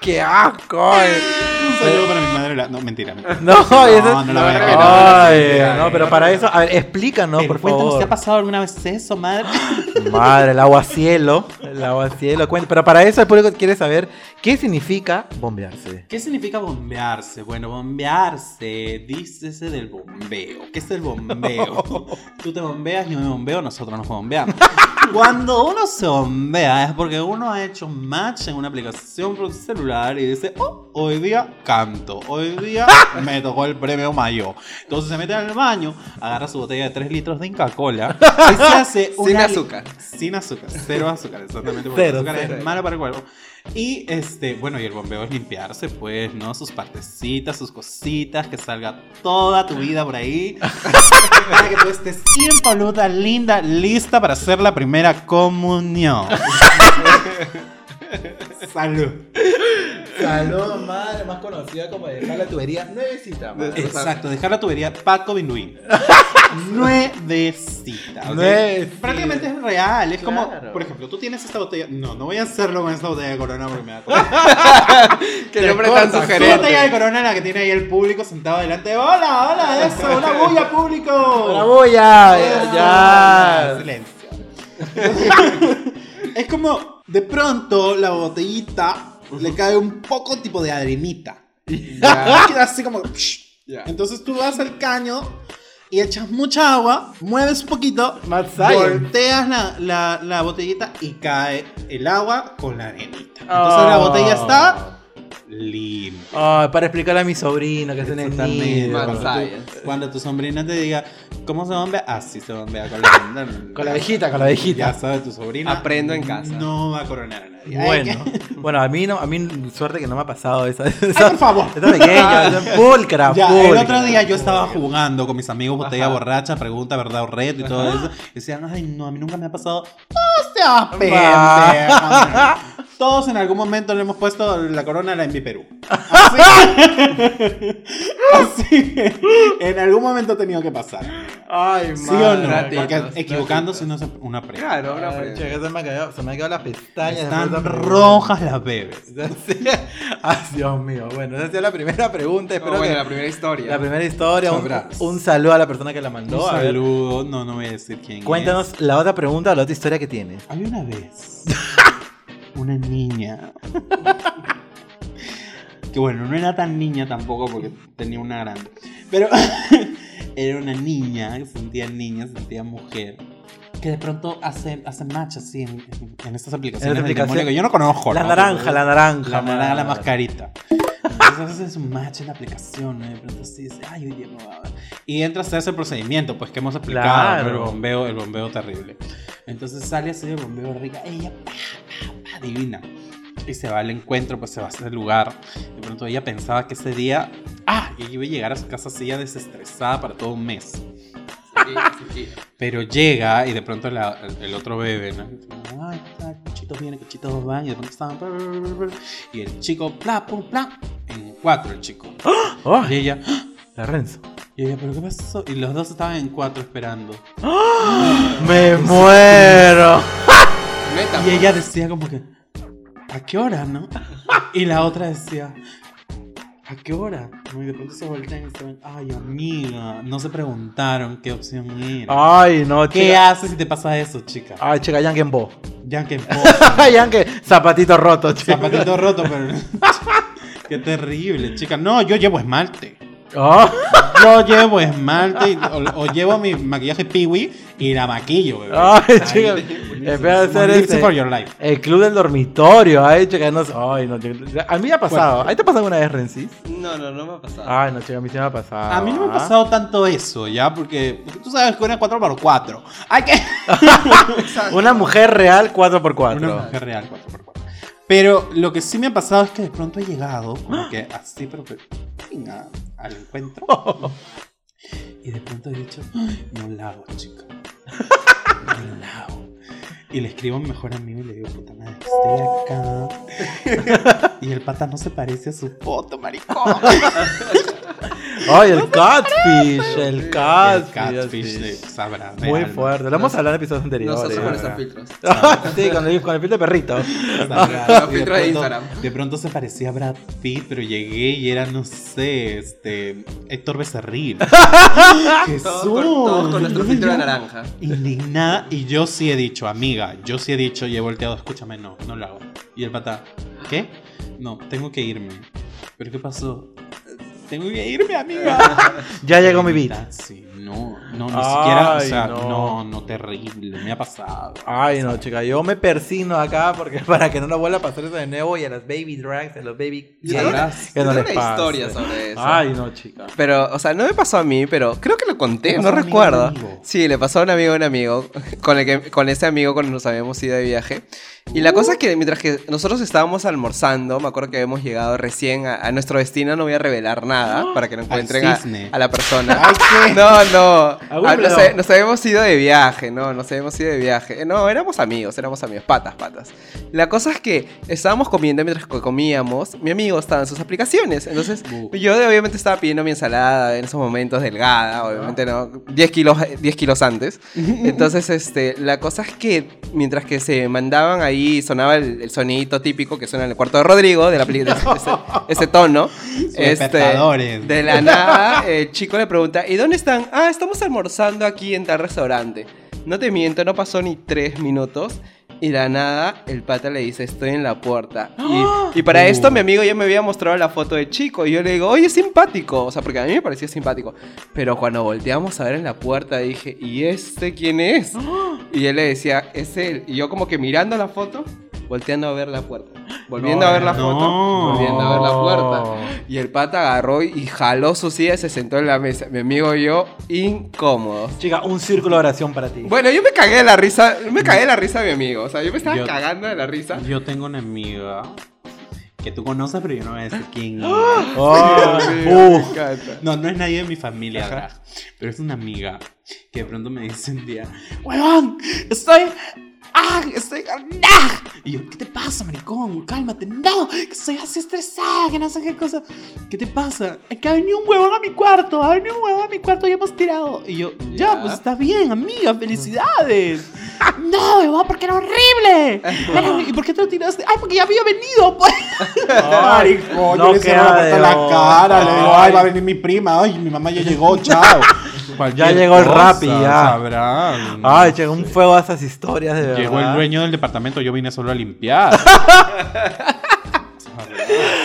¡Qué asco! Un saludo para mi madre. la- No, mentira. mentira. No, eso no la voy a no. Ay, no, pero para eso, a ver, explícanos, Pero por cuéntanos. ¿te ha pasado alguna vez eso, madre? Madre, el agua cielo. El agua cielo. Cuenta- Pero para eso el público quiere saber qué significa bombearse. ¿Qué significa bombearse? Bueno, bombearse, dícese del bombeo. ¿Qué es el bombeo? Tú te bombeas, yo me bombeo, nosotros nos bombeamos. Cuando uno se bombea es porque uno ha hecho match en una aplicación por celular y dice, oh, hoy día canto, hoy día me tocó el premio mayo. Entonces se mete al baño, agarra su botella de 3 litros de Inca Cola y se hace Sin una... azúcar. Sin azúcar, cero azúcar, exactamente. Porque Cero, el azúcar cero. es malo para el cuerpo. Y este, bueno, y el bombeo es limpiarse, pues, ¿no? Sus partecitas, sus cositas, que salga toda tu vida por ahí. para que tú estés impoluta, linda, lista para hacer la primera comunión. Salud. Salud, madre, más conocida como dejar la tubería nuevecita. madre. Exacto, dejar la tubería Paco Binduín. Nuevecita. Prácticamente es real. Es como, por ejemplo, tú tienes esta botella. No, no voy a hacerlo con esta botella de corona porque me da. Que nombre tan sugerente. botella de corona la que tiene ahí el público sentado delante. ¡Hola, hola! ¡Eso! ¡Una bulla, público! ¡La bulla! Eso. ¡Ya! Silencio. es como, de pronto, la botellita le cae un poco tipo de arenita. Ya, Queda así como. ya. Entonces tú vas al caño y echas mucha agua, mueves un poquito, Mad Science. volteas la, la- la botellita y cae el agua con la arenita. Entonces la Ah. botella está limpia. Ay, para explicarle a mi sobrino que Totalmente. niño. Mad Cuando, science. tu, cuando tu sobrina te diga, ¿cómo se bombea? Así se bombea con la Con la abejita, con la Ya abejita. sabe tu sobrina. Aprendo en casa. No va a coronar a nadie. Bueno, bueno, a mí no, a mí suerte que no me ha pasado esa. Ay, por favor. esta pequeña, pulcra, Ya, el otro día yo estaba jugando con mis amigos botella Ajá. borracha, pregunta, verdad o reto y todo Ajá. eso. Y decían, ay, no, a mí nunca me ha pasado. No seas pendejo. Todos en algún momento le hemos puesto la corona a la Envi Perú. Así, así que en algún momento ha tenido que pasar. Ay, ¿Sí o no? Ratitos, Porque equivocándose no se una aprende. Claro, una Ay, prenda. che, que se me ha quedado, se me han quedado las pestañas. Están de rojas las bebes. Ay, Dios mío. Bueno, esa es la primera pregunta. Espero Oh, bueno, que la primera historia. la primera historia. Un, un saludo a la persona que la Un mandó. Ver, saludo. No, no voy a decir quién cuéntanos la otra pregunta o la otra historia que tienes. Había una vez una niña que bueno, no era tan niña tampoco porque tenía una grande, pero era una niña que sentía niña, se sentía mujer. Que de pronto hace, hace match así en, en- en estas aplicaciones del aplicación- que yo no conozco. La ¿no? naranja, la naranja. La naranja, la mascarita. Entonces haces un match en la aplicación, ¿no? Y de pronto así dice, ay, día no va a ver". Y entra a ese procedimiento, pues que hemos explicado, Claro. el bombeo, el bombeo terrible. Entonces sale así el bombeo rica, ella, pa, pa, pa, divina. Y se va al encuentro, pues se va a ese lugar. De pronto ella pensaba que ese día, ah, ella iba a llegar a su casa así ya desestresada para todo un mes. Sí, sí, sí. Pero llega y de pronto la- el, otro bebé, ¿no? Ay, ay, cuchitos vienen, cuchitos van, y de pronto estaban. Y el chico, pla, pum, pla, en cuatro el chico. Ay, Y ella, la Renzo. y ella, ¿pero qué pasó? Y los dos estaban en cuatro esperando. Me muero. Y ella decía, como que, ¿a qué hora, no? Y la otra decía, ¿a qué hora? ¿No? Y de pronto se voltean y se ven, ay, amiga, no se preguntaron qué opción era. Ay, no, ¿Qué chica. haces si te pasa eso, chica? Ay, chica, Yanken Bo. Ya que Yanken, zapatito roto, chica. Zapatito roto, pero. Qué terrible, chica. No, yo llevo esmalte. Oh. Yo llevo esmalte y- o, o llevo mi maquillaje Peewee y la maquillo, bebé. Ay, chica. Espera hacer ese. for your life. El club del dormitorio. Ay, chica, no. Ay, no. A mí me ha pasado. ¿Ahí te ha pasado alguna vez, Rensis? No, no, no me ha pasado. Ay, no, chica, a mí sí me ha pasado. A mí no me ha ¿ah? pasado tanto eso, ¿ya? Porque, porque tú sabes que una 4x4. Hay que. Una mujer real 4x4. Una mujer real 4x4. Pero lo que sí me ha pasado es que de pronto he llegado, como que así, pero que, venga, al encuentro. Y de pronto he dicho, "Ay, no la hago, chica. No la hago. Y le escribo a mi mejor amigo y le digo, puta madre, estoy acá. Y el pata no se parece a su foto, maricón. Ay, el catfish. El catfish. el catfish así. de Sabra. de Muy Alma. fuerte. Lo hemos hablado en episodios anteriores. No se Ahora. usan filtros. sí, con el, con el filtro de perrito. Sabra. Los filtros de pronto- Instagram. De pronto se parecía a Brad Pitt, pero llegué y era, no sé, este. Héctor Becerril. Jesús. Todos con, todos con nuestro filtro de naranja. Indignada. Y yo sí he dicho, amiga, yo sí he dicho y he volteado, escúchame, no, no lo hago. Y el pata, ¿qué? No, tengo que irme. ¿Pero qué pasó? Tengo que irme, amiga. Ya llegó mi. Sí, no, no, ni Ay, siquiera, o sea, no. no. no, terrible, me ha pasado. Ay, no, chica, yo me persino acá porque para que no nos vuelva a pasar eso de nuevo y a las baby drags, a los baby Sabrás. que no les una pase. historia sobre eso. Ay, no, chica. Pero, o sea, no me pasó a mí, pero creo que lo conté, no a recuerdo. amigo. Sí, le pasó a un amigo de un amigo, con, el que, con ese amigo cuando nos habíamos ido de viaje. Y la cosa es que mientras que nosotros estábamos almorzando, me acuerdo que habíamos llegado recién a, a nuestro destino, no voy a revelar nada para que no encuentren a, a la persona. Ay, ¿qué? No, no. Wimbledon. Ah, nos, he- nos habíamos ido de viaje, no, nos habíamos ido de viaje. Eh, No, éramos amigos, éramos amigos, patas, patas. La cosa es que estábamos comiendo mientras co- comíamos, mi amigo estaba en sus aplicaciones. Entonces, Bu. yo obviamente estaba pidiendo mi ensalada en esos momentos delgada, obviamente no, 10 kilos, 10 kilos antes. Entonces, este, la cosa es que mientras que se mandaban ahí, sonaba el, el sonidito típico que suena en el cuarto de Rodrigo, de la de ese, ese- tono. este, de la nada, el chico le pregunta, ¿y dónde están? Ah, estamos almorzando aquí en tal restaurante. No te miento, no pasó ni tres minutos. Y de nada, el pata le dice, estoy en la puerta. Y, y para esto mi amigo ya me había mostrado la foto del chico. Y yo le digo, oye, es simpático. O sea, porque a mí me parecía simpático. Pero cuando volteamos a ver en la puerta, dije, ¿y este quién es? Y él le decía, es él. Y yo como que mirando la foto, volteando a ver la puerta. Volviendo a ver la no. foto, volviendo a ver la puerta. Y el pata agarró y jaló su silla y se sentó en la mesa. Mi amigo y yo, incómodos. Chica, un círculo de oración para ti. Bueno, yo me cagué de la risa, me cagué de la risa de mi amigo. O sea, yo me estaba Yo- cagando de la risa. Yo tengo una amiga que tú conoces, pero yo no voy a decir quién es. Oh, Dios encanta. No, no es nadie de mi familia pero es una amiga que de pronto me dice un día, ¡Huevón! Estoy... ¡Ah! Estoy... ¡Ah! Y yo, ¿qué te pasa, maricón? Cálmate. No, que estoy así estresada, que no sé qué cosa. ¿Qué te pasa? Es que ha venido un huevón a mi cuarto, ha venido un huevón a mi cuarto y hemos tirado. Y yo, ya, pues está bien, amiga, felicidades. no, huevón, porque era horrible. Era. ¿Y por qué te lo tiraste? Ay, porque ya había venido, pues. Maricón, no yo le cierro la cara, le digo, Ay. ay, va a venir mi prima, ay, mi mamá ya llegó, chao. Cualquier llegó el Rappi, ya. sabrán. Ay, llegó un fuego a esas historias de verdad. Llegó el dueño del departamento, yo vine solo a limpiar.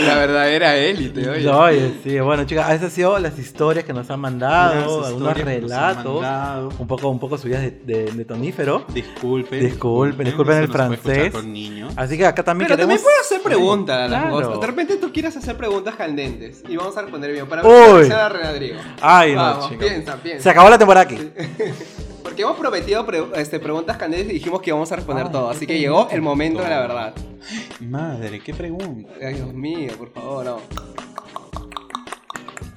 La verdadera élite, oye. Oye, sí, bueno, chicas, esas han sido las historias que nos han mandado, algunos relatos, mandado. un poco, un poco subidas de, de- de tonífero. Disculpen. Disculpen, disculpen el francés. Con niños. Así que acá también Pero queremos... también puedes hacer preguntas a las Claro. cosas. De repente tú quieres hacer preguntas candentes y vamos a responder bien. Para Uy. ver si a Renadrigo. Ay, no, Vamos, chico. piensa, piensa. Se acabó la temporada aquí. Porque hemos prometido pre- este, preguntas candentes y dijimos que íbamos a responder Ay, todo. Así que llegó el momento de la verdad. Madre, qué pregunta. Ay, Dios mío, por favor, no.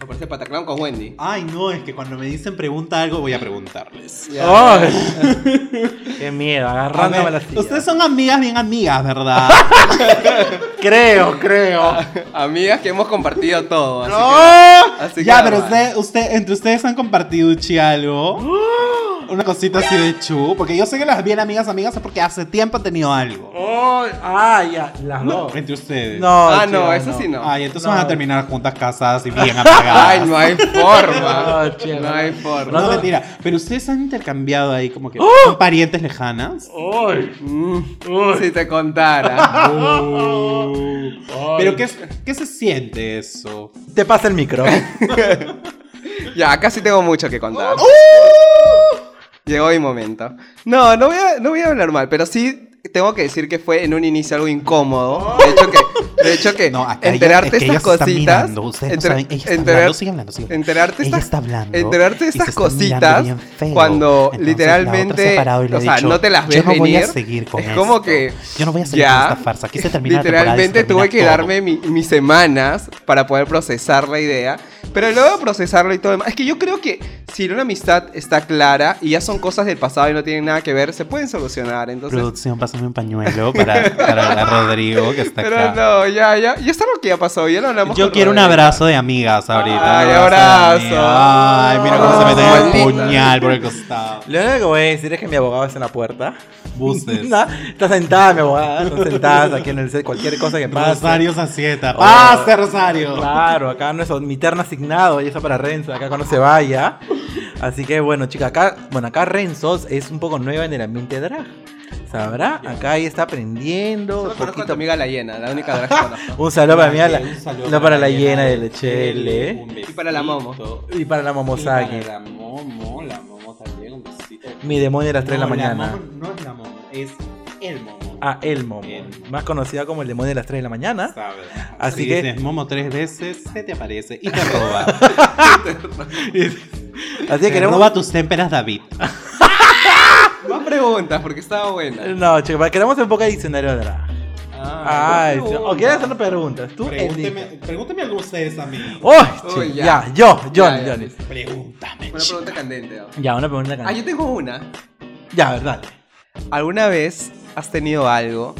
Me parece Pataclown con Wendy. Ay, no, es que cuando me dicen pregunta algo, voy a preguntarles. Qué miedo, agarrándome ver, la silla. ustedes son amigas, bien amigas, ¿verdad? Creo, creo. Amigas que hemos compartido todo. Así ¡No! que, así que ya, pero usted, usted, entre ustedes han compartido Uchi algo. Una cosita así de chu. Porque yo sé que las bien amigas, amigas es porque hace tiempo han tenido algo. Ay, ah, ya, las dos. Entre ustedes. No, Ah, no, eso sí no. Ay, entonces No. van a terminar juntas, casadas y bien apagadas. Ay, no hay forma. No, hay forma. No, mentira. Pero ustedes han intercambiado ahí como que ¡Oh! son parientes lejanas. Ay, Mm, Uy. si te contara. Pero ¿qué, ¿qué se siente eso? Te pasa el micro. ya, sí tengo mucho que contar. Llegó mi momento. No, no voy, a, no voy a hablar mal, pero sí tengo que decir que fue en un inicio algo incómodo. De hecho que, de hecho que No, enterarte estas cositas. Enterarte estas, está hablando enterarte estas cositas feo. cuando literalmente, o sea, dicho, no te las ves Yo no voy venir. a seguir con es como esto. que Yo no voy a seguir ya, con esta farsa. Literalmente tuve que todo. darme mi- mis semanas para poder procesar la idea. Pero luego de procesarlo y todo demás. Es que yo creo que si una amistad está clara y ya son cosas del pasado y no tienen nada que ver, se pueden solucionar. Entonces. Producción, pásame un pañuelo para, para Rodrigo que está Pero acá. no, ya, ya. Y esto es lo que ya pasó. Ya lo hablamos. Yo con quiero un Rodrigo. abrazo de amigas ahorita. Ay, un abrazo. Ay, mira cómo se mete el puñal por el costado. Lo único que voy a decir es que mi abogado está en la puerta. Buses. Nah, está sentada mi abogada, están sentadas aquí en el set, cualquier cosa que pase. Rosario Sacieta. Oh. ¡Pase, Rosario! Claro, acá no es mi terno asignado y eso para Renzo, acá cuando se vaya. Así que bueno, chica, acá, bueno, acá Renzo es un poco nueva en el ambiente drag. ¿Sabrá? Acá ella está aprendiendo. Solo conozco a tu poquito- amiga la llena, la única drag que conozco. Un saludo para mí, a la, Un saludo no para la llena de Lechele. Un Y para la Momo. Y para la Y Momosaki. para la Momo, la Momo también, un besito. Mi demonio de las 3 de la No, mañana. Momo no es la Momo, es el Momo. Ah, el Momo. El. Más conocida como el demonio de las 3 de la mañana. ¿Sabes? Así Si que- dices Momo tres veces, se te aparece y te roba. Así que queremos. roba tus témperas, David. Más preguntas, porque estaba buena. No, chicos, queremos un poco de diccionario de drag. Ay, sí. o quieres hacer preguntas. Tú Pregúnteme, pregúnteme algo ustedes a mí. ¡Oh! Uy, sí, ya. ya. yo, John, Ya, ya. Johnny. Pregúntame. Una pregunta candente. ¿no? Ya, una pregunta Ah, yo tengo una. Ya, verdad. ¿Alguna vez has tenido algo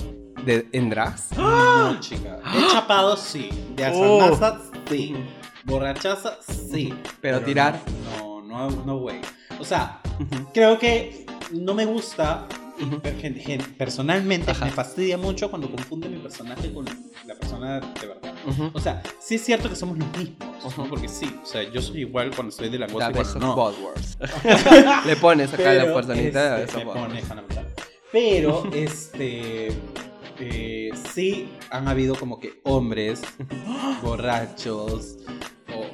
de, en drags? No, chica. He chapado, sí. De Oh. asanaza, sí. Borrachaza, sí. Pero tirar. No, no, no, güey. O sea, creo que no me gusta. personalmente Ajá. me fastidia mucho cuando confunden mi personaje con la persona de verdad. O sea, sí es cierto que somos los mismos, porque sí, o sea, yo soy igual cuando soy de la cosa y cuando no. Le pones acá la Pero, personita de este, best of me Pero, este. eh, sí han habido como que hombres borrachos o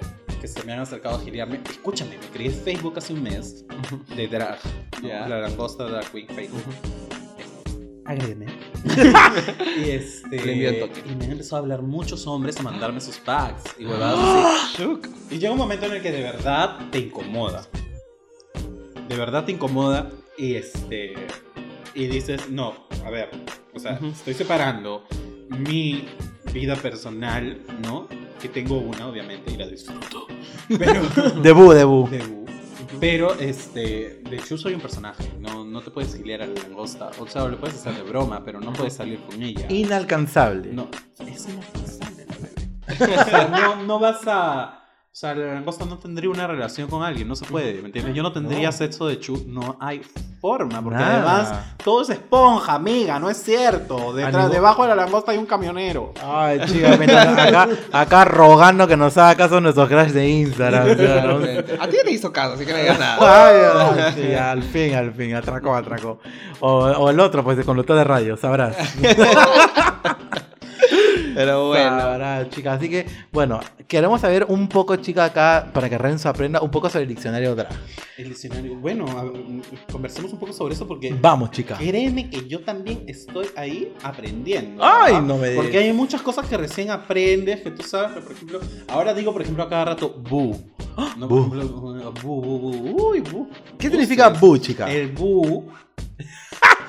que se me han acercado a giliarme. Escúchame, me creé Facebook hace un mes de drag. ¿no? Ya. La langosta drag queen Facebook. Agrégame. y este. Y me han empezado a hablar muchos hombres a mandarme sus packs y huevadas así. Y llega un momento en el que de verdad te incomoda. De verdad te incomoda y este. Y dices, no, a ver, o sea, Ujú. estoy separando mi vida personal, ¿no? Que tengo una, obviamente, y la disfruto. Pero. Debut, debut. Debut. Pero, este, de hecho soy un personaje, no, no te puedes giliar a la langosta. O sea, lo puedes hacer de broma, pero no puedes salir con ella. Inalcanzable. No, es inalcanzable la bebé. O sea, no, no vas a. O sea, la langosta no tendría una relación con alguien, no se puede, ¿me entiendes? Yo no tendría No. sexo de chu, no hay forma, porque Nada. además todo es esponja, amiga, no es cierto. Detrás, debajo de la langosta hay un camionero. Ay, chica, acá, acá rogando que nos haga caso nuestros crash de Instagram. o sea, ¿no? A ti no te hizo caso, así que no digas nada. Ay, ay, sí, al fin, al fin, atracó, atracó. O, o el otro, pues, con de radio, sabrás. Pero bueno. Sabrás, chica. Así que, bueno, queremos saber un poco, chica, acá, para que Renzo aprenda un poco sobre el diccionario drag. El diccionario. Bueno, a conversemos un poco sobre eso porque. Vamos, chica. Créeme que yo también estoy ahí aprendiendo. Ay, ¿verdad? no me digas. Porque hay muchas cosas que recién aprendes, que tú sabes, por ejemplo, ahora digo, por ejemplo, a cada rato, bu. No, Bu. Por ejemplo, bu, bu, bu. Uy, bu. ¿Qué Bu, significa bu, chica? El bu.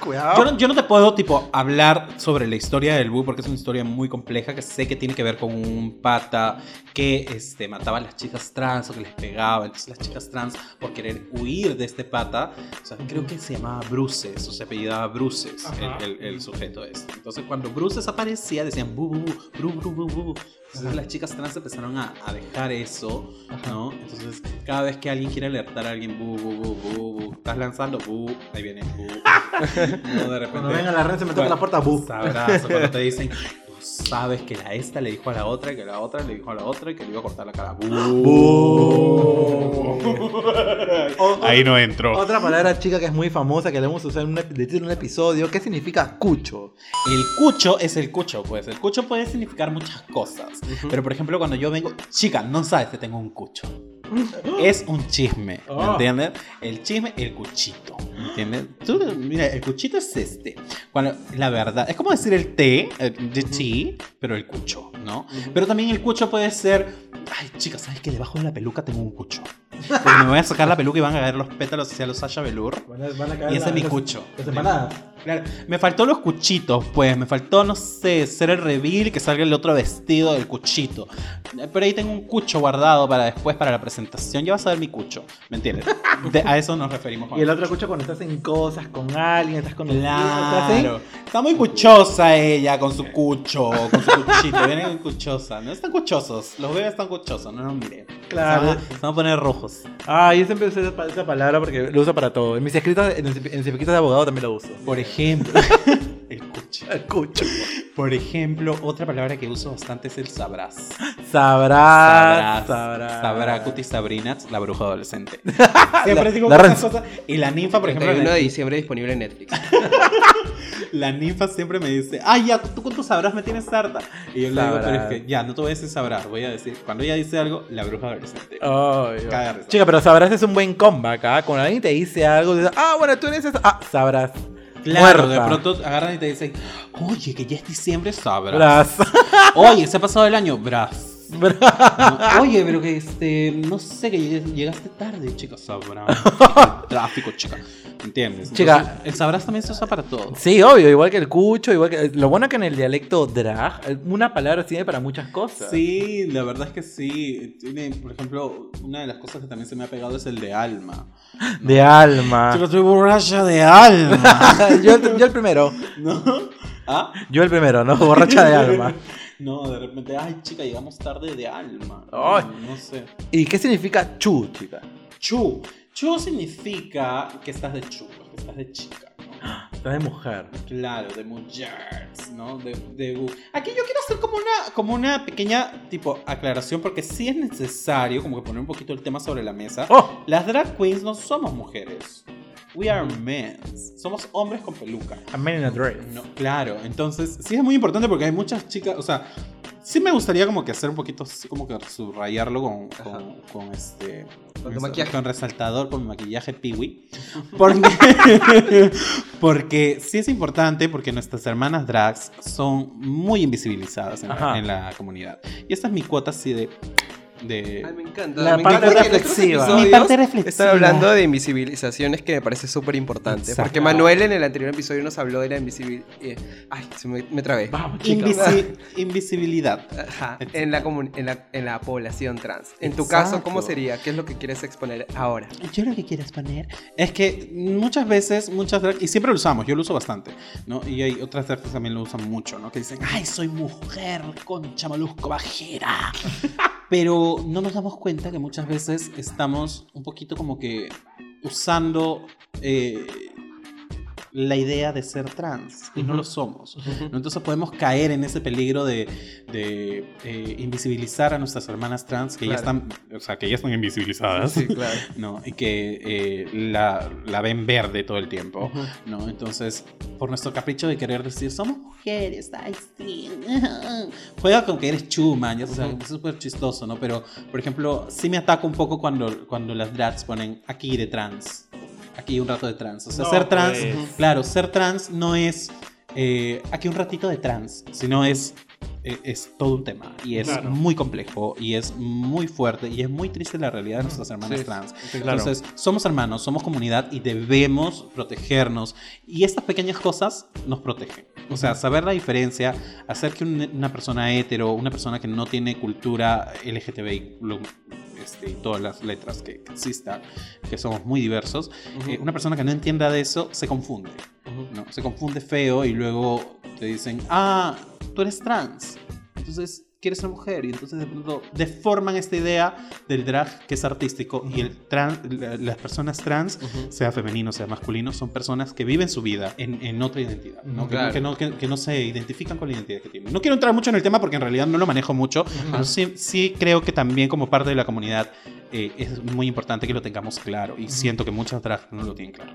Cuidado. Yo no, yo no te puedo, tipo, hablar sobre la historia del bu porque es una historia muy compleja que sé que tiene que ver con un pata que este, mataba a las chicas trans o que les pegaba. Entonces las chicas trans, por querer huir de este pata, o sea, creo que se llamaba Bruces o se apellidaba Bruces Ajá. el, el- el sujeto este. Entonces cuando Bruces aparecía decían bu, bu, bu, bru, bru, bru, bru. Entonces las chicas trans empezaron a, a dejar eso, ¿no? Entonces cada vez que alguien quiere alertar a alguien, bu, bu, bu, bu, bu, estás lanzando, bu, ahí viene, bu. No, de repente. Cuando venga la Renzo me toca la puerta, bu. Sabrazo, cuando te dicen, tú sabes que la esta le dijo a la otra, que la otra le dijo a la otra, y que le iba a cortar la cara. Ahí no entró. Otra palabra chica que es muy famosa que le hemos usado en un, en episodio. ¿Qué significa cucho? El cucho es el cucho, pues. El cucho puede significar muchas cosas. Pero, por ejemplo, cuando yo vengo, chica, no sabes que tengo un cucho. Es un chisme, ¿me Ah. entiendes? El chisme, el cuchito, ¿me entiendes? Tú, mira, el cuchito es este. Cuando, la verdad, es como decir el té, el de sí, pero el cucho, ¿no? Pero también el cucho puede ser, ay, chica, ¿sabes que debajo de la peluca tengo un cucho? Porque me voy a sacar la peluca y van a caer los pétalos hacia los Sasha Velour. Y ese es mi cucho. Las empanadas. Claro, me faltó los cuchitos, pues, me faltó, no sé, ser el reveal que salga el otro vestido del cuchito. Eh, Pero ahí tengo un cucho guardado para después, para la presentación. Ya vas a ver mi cucho, ¿me entiendes? De- a eso nos referimos. con Y el otro cucho cuando estás en cosas con alguien, estás con estás en- Claro. Está muy cuchosa ella con su cucho, con su cuchito. Vienen muy cuchosa. No están cuchosos. Los bebés están cuchosos. No nos miren. Claro. Se van a, se van a poner rojos. Ah, yo siempre uso esa, esa palabra porque lo uso para todo. En mis escritos, en, en mis escritos de abogado también lo uso. Por ejemplo. El cucho. El cucho. Por ejemplo, otra palabra que uso bastante es el sabrás. Sabrás. Sabrás. Sabrás. Sabrá Cutis Sabrinats, la bruja adolescente. Siempre digo la Renzo. cosas. Y la ninfa, por ejemplo, 31 la, de diciembre disponible en Netflix. la ninfa siempre me dice, ay, ya, tú con tu sabrás me tienes harta. Y yo le digo, pero es que ya, no te voy a decir sabrás, voy a decir, cuando ella dice algo, la bruja adolescente. Risa. Chica, pero sabrás es un buen comeback, ¿ah? Cuando alguien te dice algo, dices, ah, bueno, tú eres eso. Ah, sabrás. Claro, de pronto agarran y te dicen, oye, que ya es diciembre, sabrás. Bras. Oye, se ha pasado el año, No, Oye, pero que este, no sé, que lleg- llegaste tarde, chica, sabrá. El tráfico, chica. ¿Entiendes? Chica. Entonces, el sabrás también se usa para todo. Sí, obvio, igual que el cucho, igual que... Lo bueno que en el dialecto drag, una palabra sirve para muchas cosas. Sí, la verdad es que sí. Tiene, por ejemplo, una de las cosas que también se me ha pegado es el de alma. De alma. Chica, estoy borracha de alma. yo, yo el primero. ¿No? ¿Ah? Yo el primero, ¿no? Borracha de alma. No, de repente, ay, chica, llegamos tarde de alma. Ay. No sé. ¿Y qué significa chu, chica? Chu. Chu significa que estás de chu, que estás de chica. ¿no? Está de mujer. Claro, de mujeres, ¿no? De, de Aquí yo quiero hacer como una, como una pequeña tipo aclaración porque sí es necesario como que poner un poquito el tema sobre la mesa. ¡Oh! Las drag queens no somos mujeres. We are men. Somos hombres con peluca. A man in a dress. No, claro, entonces sí es muy importante porque hay muchas chicas, o sea, sí me gustaría como que hacer un poquito así como que subrayarlo con, con, con este Con tu maquillaje. con resaltador, con mi maquillaje piwi. Porque, porque sí es importante porque nuestras hermanas drags son muy invisibilizadas en, la, en la comunidad. Y esta es mi cuota así de... de Ay, me encanta. La me parte encanta reflexiva. Mi parte reflexiva. Están hablando de invisibilizaciones que me parece súper importante. Exacto. Porque Manuel en el anterior episodio nos habló de la invisibilidad. ay, se me, me trabé. Vamos, invisi- invisibilidad. Ajá, en la, en, la, en la población trans. En tu caso, ¿cómo Exacto. sería? ¿Qué es lo que quieres exponer ahora? Yo lo que quiero exponer es que muchas veces, muchas drag, y siempre lo usamos, yo lo uso bastante, ¿no? Y hay otras drag que también lo usan mucho, ¿no? Que dicen, ay, soy mujer, concha molusco bajera. Pero no nos damos cuenta que muchas veces estamos un poquito como que usando eh, la idea de ser trans y no lo somos. Entonces podemos caer en ese peligro de, de, eh, invisibilizar a nuestras hermanas trans que ya están, o sea, que ya están invisibilizadas. Sí, claro. ¿no? Y que eh, la, la ven verde todo el tiempo, ¿no? Entonces, por nuestro capricho de querer decir, somos mujeres, ay, sí. Juega con que eres chuma, ya es súper chistoso, ¿no? Pero, por ejemplo, sí me ataca un poco cuando, cuando las drags ponen aquí de trans, aquí un rato de trans. O sea, No, ser trans, pues. Claro, ser trans no es eh, aquí un ratito de trans, sino es eh, es todo un tema y es Claro. muy complejo y es muy fuerte y es muy triste la realidad de nuestras hermanas Sí, trans. sí, claro. Entonces, somos hermanos, somos comunidad y debemos protegernos y estas pequeñas cosas nos protegen. O sea, saber la diferencia, hacer que un- una persona hetero, una persona que no tiene cultura LGTBI, lo- este, y todas las letras que existan, que somos muy diversos, eh, una persona que no entienda de eso se confunde. ¿no? Se confunde feo y luego te dicen, ah, tú eres trans, entonces quieres ser mujer y entonces de pronto deforman esta idea del drag que es artístico y el trans, la- las personas trans, sea femenino, sea masculino, son personas que viven su vida en, en otra identidad, ¿no? Que, no- Claro. que, no, que- que no se identifican con la identidad que tienen. No quiero entrar mucho en el tema porque en realidad no lo manejo mucho, pero sí, sí creo que también como parte de la comunidad eh, es muy importante que lo tengamos claro y siento que muchas drags no lo tienen claro.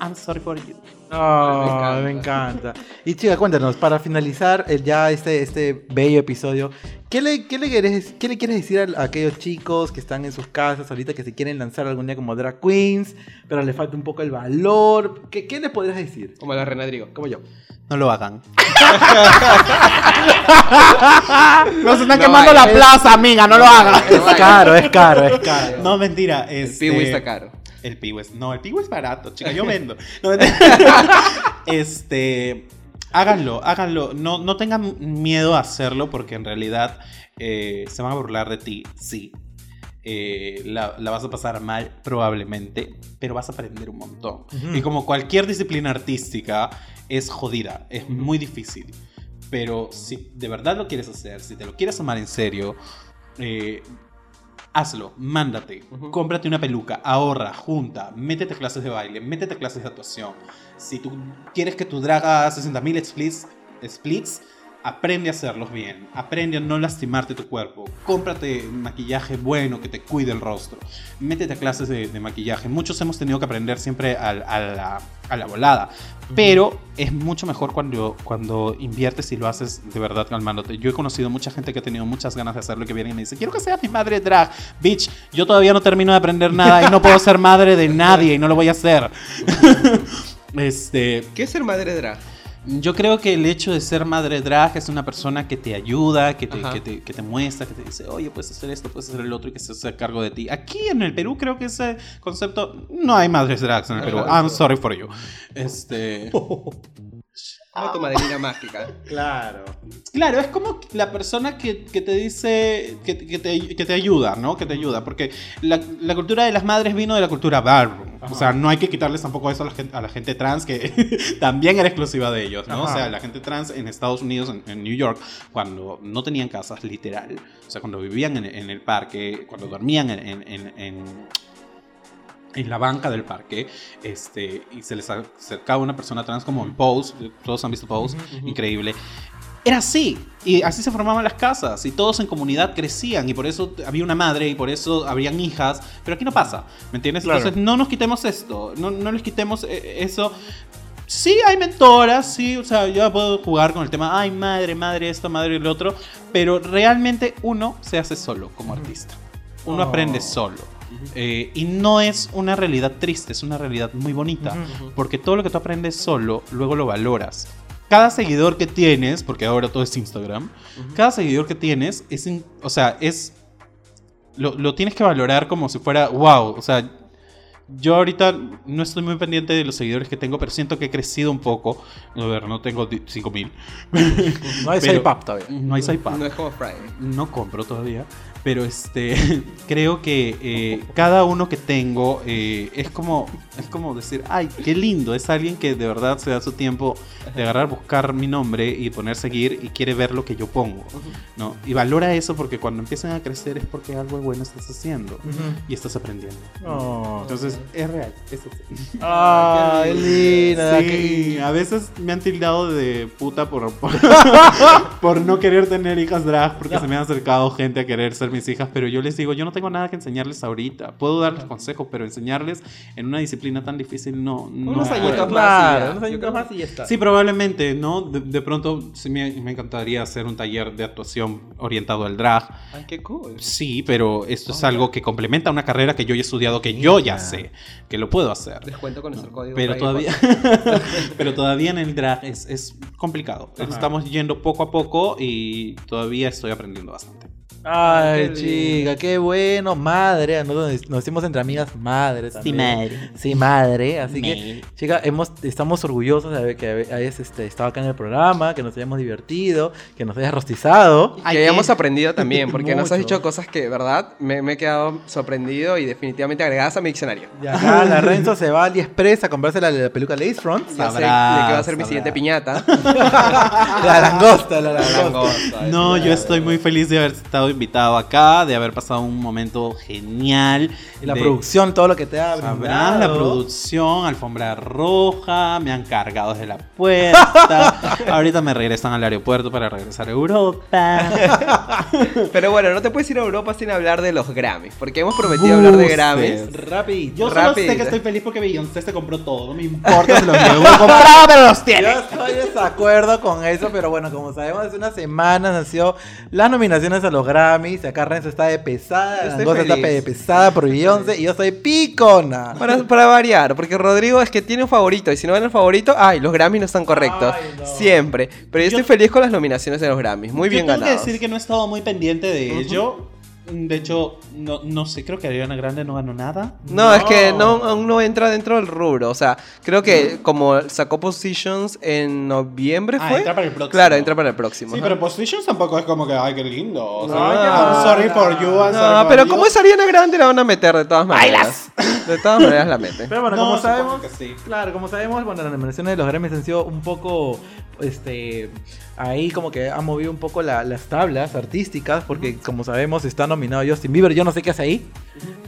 I'm sorry for you. Oh, Me me encanta. Y chica, cuéntanos, para finalizar el, ya este, este bello episodio, ¿qué le, qué, le quieres, ¿qué le quieres decir a, a aquellos chicos que están en sus casas ahorita que se quieren lanzar algún día como drag queens, pero les falta un poco el valor? ¿Qué, qué les podrías decir? Como la Renadrigo. Como yo. No lo hagan. Nos están No, quemando la es- plaza, amiga, no lo hagan. Es caro, es caro, es caro. No, mentira. El Este, piwi está caro. El piwi es. No, el piwi es barato, chica. Yo vendo. No, este. Háganlo, háganlo. No, no tengan miedo a hacerlo porque en realidad eh, se van a burlar de ti, sí. Eh, la, la vas a pasar mal probablemente, pero vas a aprender un montón. Y como cualquier disciplina artística, es jodida, es muy difícil. Pero si de verdad lo quieres hacer, si te lo quieres tomar en serio, eh, hazlo, mándate, cómprate una peluca, ahorra, junta, métete a clases de baile, métete a clases de actuación. Si tú quieres que tu drag haga 60.000 splits, splits, aprende a hacerlos bien, aprende a no lastimarte tu cuerpo, cómprate maquillaje bueno que te cuide el rostro, métete a clases de, de maquillaje. Muchos hemos tenido que aprender siempre a, la, a la volada, pero es mucho mejor cuando, cuando inviertes y lo haces de verdad calmándote. Yo he conocido mucha gente que ha tenido muchas ganas de hacerlo y que viene y me dice, quiero que seas mi madre drag. Bitch, yo todavía no termino de aprender nada y no puedo ser madre de nadie y no lo voy a hacer. este, ¿Qué es ser madre drag? Yo creo que el hecho de ser madre drag es una persona que te ayuda, que te, Ajá. que te, que te muestra, que te dice, oye, puedes hacer esto, puedes hacer el otro y que se hace cargo de ti. Aquí en el Perú creo que ese concepto, no hay madres drags en el Perú. I'm sorry for you. Este, Como tu madrina mágica. Claro. claro, es como la persona que, que te dice, que, que te, que te ayuda, ¿no? Que te ayuda, porque la, la cultura de las madres vino de la cultura O sea, no hay que quitarles tampoco eso a la gente, a la gente trans, que también era exclusiva de ellos, ¿no? O sea, la gente trans en Estados Unidos, en, en New York, cuando no tenían casas, literal, o sea, cuando vivían en, en el parque, cuando dormían en, en, en- en- en la banca del parque, este, y se les acercaba una persona trans como en Pose, todos han visto Pose, increíble. Era así, y así se formaban las casas, y todos en comunidad crecían, y por eso había una madre, y por eso habrían hijas, pero aquí no pasa, ¿me entiendes? Claro. Entonces no nos quitemos esto, no, no les quitemos eh, eso. Sí, hay mentoras, sí, o sea, yo puedo jugar con el tema, ay, madre, madre, esto, madre, el otro, pero realmente uno se hace solo como artista. Uno Oh. aprende solo. Eh, y no es una realidad triste, es una realidad muy bonita. Porque todo lo que tú aprendes solo, luego lo valoras. Cada seguidor que tienes, porque ahora todo es Instagram, cada seguidor que tienes es, in- o sea, es, lo, lo tienes que valorar como si fuera, wow, o sea, yo ahorita no estoy muy pendiente de los seguidores que tengo, pero siento que he crecido un poco. A ver, no tengo di- 5000. No hay Pero- Pap todavía. No hay Saipap. No es como Friday. No compro todavía. Pero este creo que eh, cada uno que tengo eh, es como es como decir, ay, qué lindo. Es alguien que de verdad se da su tiempo de agarrar, buscar mi nombre y poner seguir y quiere ver lo que yo pongo. ¿no? Y valora eso porque cuando empiezan a crecer es porque algo bueno estás haciendo y estás aprendiendo. Oh. Entonces es real. Es así. Ay, linda. Sí, a veces me han tildado de puta por, por, por no querer tener hijas drag, porque se me han acercado gente a querer ser mis hijas, pero yo les digo, yo no tengo nada que enseñarles ahorita. Puedo darles consejos, pero enseñarles en una disciplina tan difícil no. no Unos añitos más. Unos añitos más y ya está. Sí, probablemente, ¿no? De, de pronto sí me, me encantaría hacer un taller de actuación orientado al drag. Ay, qué cool. Sí, pero esto es algo que complementa una carrera que yo he estudiado, que yo ya sé, que lo puedo hacer. Descuento con nuestro código. Pero todavía, pero todavía en el drag es, es complicado. Ajá. Estamos yendo poco a poco y todavía estoy aprendiendo bastante. Ay, Qué chica, qué bueno, madre. Nosotros nos hicimos entre amigas madre también. madre. Sí, madre. Así que, chica, hemos, estamos orgullosos de que hayas este, estado acá en el programa, que nos hayamos divertido, que nos hayas rostizado. Ay, que hayamos aprendido también, porque nos has dicho cosas que, ¿verdad? Me, me he quedado sorprendido y definitivamente agregadas a mi diccionario. Y acá la Renzo se va a AliExpress a comprarse la, la peluca Lace Front. Ya sé de qué va a ser mi siguiente piñata. La langosta, la langosta. No, yo estoy muy feliz de haber estado invitado acá, de haber pasado un momento genial. Y la de- producción, todo lo que te ha Sabrás, brindado. la producción, alfombra roja, me han cargado desde la puerta. Ahorita me regresan al aeropuerto para regresar a Europa. Pero bueno, no te puedes ir a Europa sin hablar de los Grammys, porque hemos prometido hablar de Buses. Grammys. Rápido. Yo solo Rápido. sé que estoy feliz porque Beyoncé se compró todo. No me importa si los comprar, pero los Yo tiene. estoy de desacuerdo con eso, pero bueno, como sabemos, hace unas semanas nació las nominaciones a los Grammys. Acá Renzo está de pesada, Langosta está de pesada por Beyoncé y yo soy picona. Para, para variar, porque Rodrigo es que tiene un favorito y si no van el favorito, ay, los Grammys no están correctos. Ay, no. Siempre. Pero yo, Yo- estoy feliz con las nominaciones de los Grammys. Muy bien Yo tengo ganados. que decir que no he estado muy pendiente de ello. De hecho, no, no sé, creo que Ariana Grande no ganó nada. No, es que no, aún no entra dentro del rubro. O sea, creo que como sacó Positions en noviembre Ah, fue. entra para el próximo. Claro, entra para el próximo. Sí, ajá. pero Positions tampoco es como que, ay, qué lindo. O sea, No, I'm sorry for you, I'm sorry No, for pero you. como es Ariana Grande la van a meter de todas maneras. De todas maneras la meten. Pero bueno, No, como sabemos, que sí. claro, como sabemos, bueno, las nominaciones de los Grammys han sido un poco, este, ahí como que han movido un poco la- las tablas artísticas, porque como sabemos está nominado Justin Bieber, yo no sé qué hace ahí,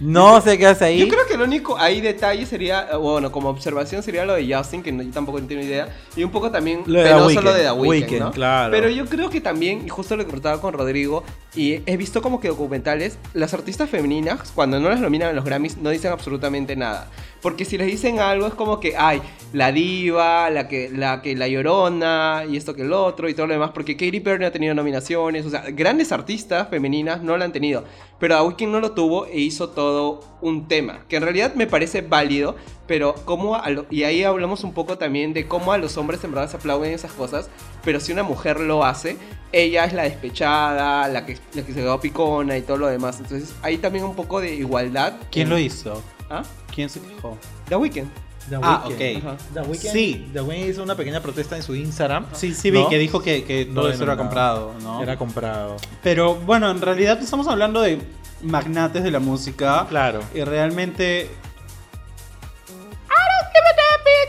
no sé qué hace ahí. Yo creo que el único ahí detalle sería, eh, bueno, como observación sería lo de Justin, que no- yo tampoco tengo idea, y un poco también Lo de penoso lo de The Weeknd, Weeknd, ¿no? claro. Pero yo creo que también, y justo lo que comentaba con Rodrigo, y he visto como que documentales, las artistas femeninas, cuando no las nominan a los Grammys, no dicen absolutamente nada. Porque si les dicen algo es como que, ay, la diva, la que, la que la llorona, y esto que el otro, y todo lo demás, porque Katy Perry no ha tenido nominaciones, o sea, grandes artistas femeninas no la han tenido. Pero The Weeknd no lo tuvo e hizo todo un tema, que en realidad me parece válido, pero como a lo- y ahí hablamos un poco también de cómo a los hombres en verdad se aplauden esas cosas, pero si una mujer lo hace, ella es la despechada, la que, la que se quedó picona y todo lo demás. Entonces hay también un poco de igualdad. ¿Quién en- lo hizo? ¿Ah? ¿Quién se quejó? The Weeknd. The Ah, Weeknd. ok. Ajá. The Weeknd, Sí. The Weeknd hizo una pequeña protesta en su Instagram. Sí, sí vi ¿No? que dijo que, que todo No, eso no, era no. comprado, ¿no? Era comprado. Pero bueno, en realidad estamos hablando de magnates de la música. Claro. Y realmente.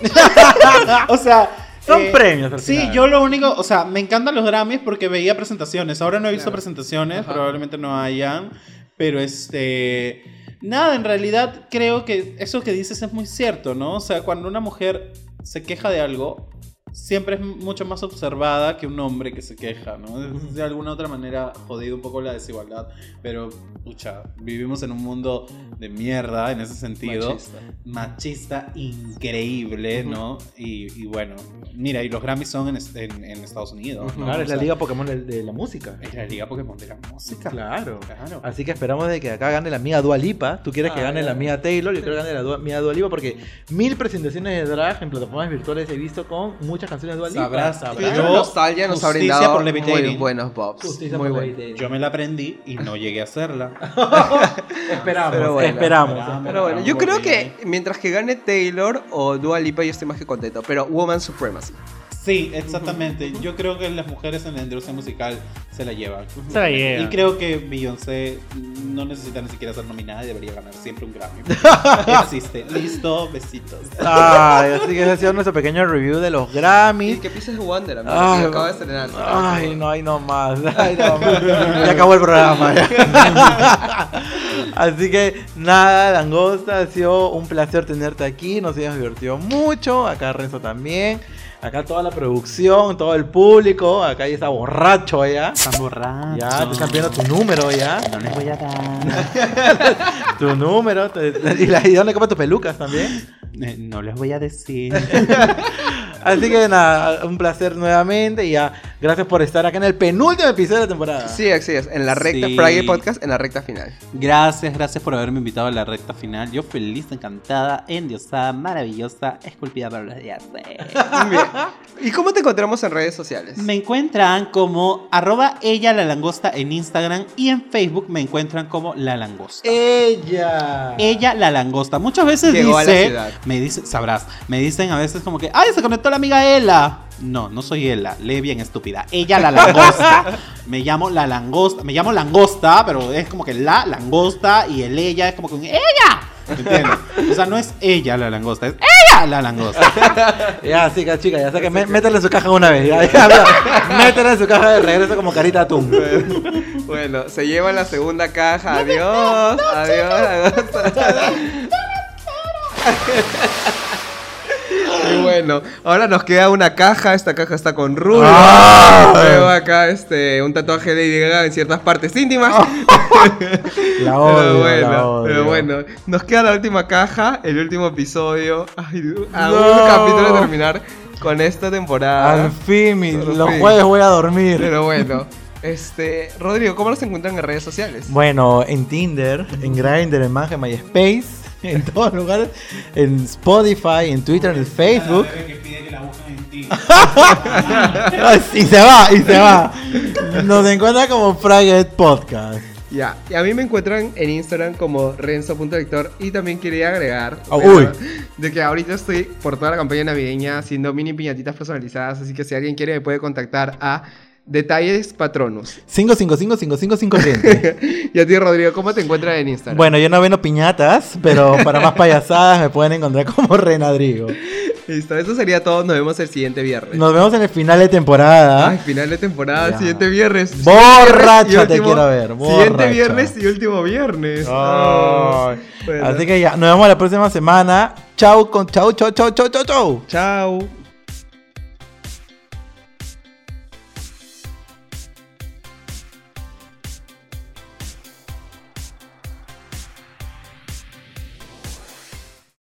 o sea. Son eh, premios al Sí, final. yo lo único, o sea, me encantan los Grammys porque veía presentaciones. Ahora no he visto Claro. presentaciones, Ajá. probablemente no hayan. Pero este. Nada, en realidad creo que eso que dices es muy cierto, ¿no? O sea, cuando una mujer se queja de algo, siempre es mucho más observada que un hombre que se queja, ¿no? De alguna otra manera jodido un poco la desigualdad, pero, pucha, vivimos en un mundo de mierda en ese sentido. Machista. Machista increíble, ¿no? Y, y bueno, mira, y los Grammys son en, en- en Estados Unidos, ¿no? Claro, es la sea, liga Pokémon de, de la música. Es la liga Pokémon de la música. Claro. Claro. Así que esperamos de que acá gane la mía Dua Lipa. Tú quieres que Ah, gane la mía Taylor, yo quiero que gane la mía Dua Lipa porque mil presentaciones de drag en plataformas virtuales he visto con muchas canciones de Dua Lipa. Sabrás, sabrás. yo, Nostalgia nos ha justicia brindado por muy buenos bobs. Justicia muy por bueno. Levitating. Yo me la aprendí y no llegué a hacerla. Esperamos, Pero bueno. esperamos. Pero bueno, yo creo que mientras que gane Taylor o Dua Lipa yo estoy más que contento. Pero Woman Supremacy. Sí, exactamente. Yo creo que las mujeres en la industria musical se la llevan. Se la llevan. Y creo que Beyoncé no necesita ni siquiera ser nominada y debería ganar siempre un Grammy. Existe. Listo, besitos. Ay, así que ese ha sido nuestro pequeño review de los Y Grammys. que Pieces de Wonder, amigo, Ay, que acaba de estrenar. Ay, no, ay, no más. Ay, no más. Ya acabó el programa. ya. Así que nada, Langosta, ha sido un placer tenerte aquí. Nos hemos divertido mucho. Acá Renzo también. Acá toda la producción, todo el público. Acá ya está borracho ya. Están borrachos. Ya, te están pidiendo tu número ya. No les voy a dar. Tu número. ¿Y, la- y dónde compras tus pelucas también? Eh, no les voy a decir. Así que nada, un placer nuevamente. Y ya, gracias por estar acá en el penúltimo episodio de la temporada. Sí, así es. En la recta, Sí. Friday Podcast, en la recta final. Gracias, gracias por haberme invitado a la recta final. Yo feliz, encantada, endiosada, maravillosa, esculpida para los días. Muy bien. ¿Y cómo te encontramos en redes sociales? Me encuentran como arroba ella la langosta en Instagram y en Facebook me encuentran como la langosta. Ella. Ella la langosta. Muchas veces Llegó a la dice, ciudad. me dice, sabrás, me dicen a veces como que, ay, se conectó la amiga Ela. No, no soy Ela, lee bien estúpida. Ella la langosta. me llamo la langosta, me llamo langosta, pero es como que la langosta y el ella es como que un ella. O sea, no es ella la langosta, es ella la langosta. Ya, chica, chica, ya sé que mé- métele en su caja una vez. Ya, ya, ya. métele en su caja de regreso como carita atún. Bueno, se lleva la segunda caja. Adiós. Adiós. Y bueno, ahora nos queda una caja. Esta caja está con Rubio. ¡Ah! Luego acá este, un tatuaje de Gaga en ciertas partes íntimas. La pero bueno, la odio. pero bueno, nos queda la última caja, el último episodio. Ay, a No. un capítulo de terminar con esta temporada. Al fin, mi- los fin. jueves voy a dormir. Pero bueno, este, Rodrigo, ¿cómo nos encuentran en redes sociales? Bueno, en Tinder, en Grindr, en en MySpace, en todos lugares, en Spotify, en Twitter, en el Facebook. Y se va, y se va. Nos encuentra como Fragget Podcast. Ya, y a mí me encuentran en Instagram como renzo.lector y también quería agregar Ah, uy. de que ahorita estoy por toda la campaña navideña haciendo mini piñatitas personalizadas, así que si alguien quiere me puede contactar a Detalles Patronus. 55555 y a ti Rodrigo, ¿cómo te encuentran en Instagram? Bueno, yo no vendo piñatas, pero para más payasadas me pueden encontrar como Renadrigo. Listo, eso sería todo, nos vemos el siguiente viernes. Nos vemos en el final de temporada. Ay, final de temporada, Ya. siguiente viernes. Borracha te quiero ver, Siguiente viernes y último viernes. Ah, bueno. Así que ya, nos vemos la próxima semana. Chau, con chau, chau, chau, chau, chau, chau. Chao.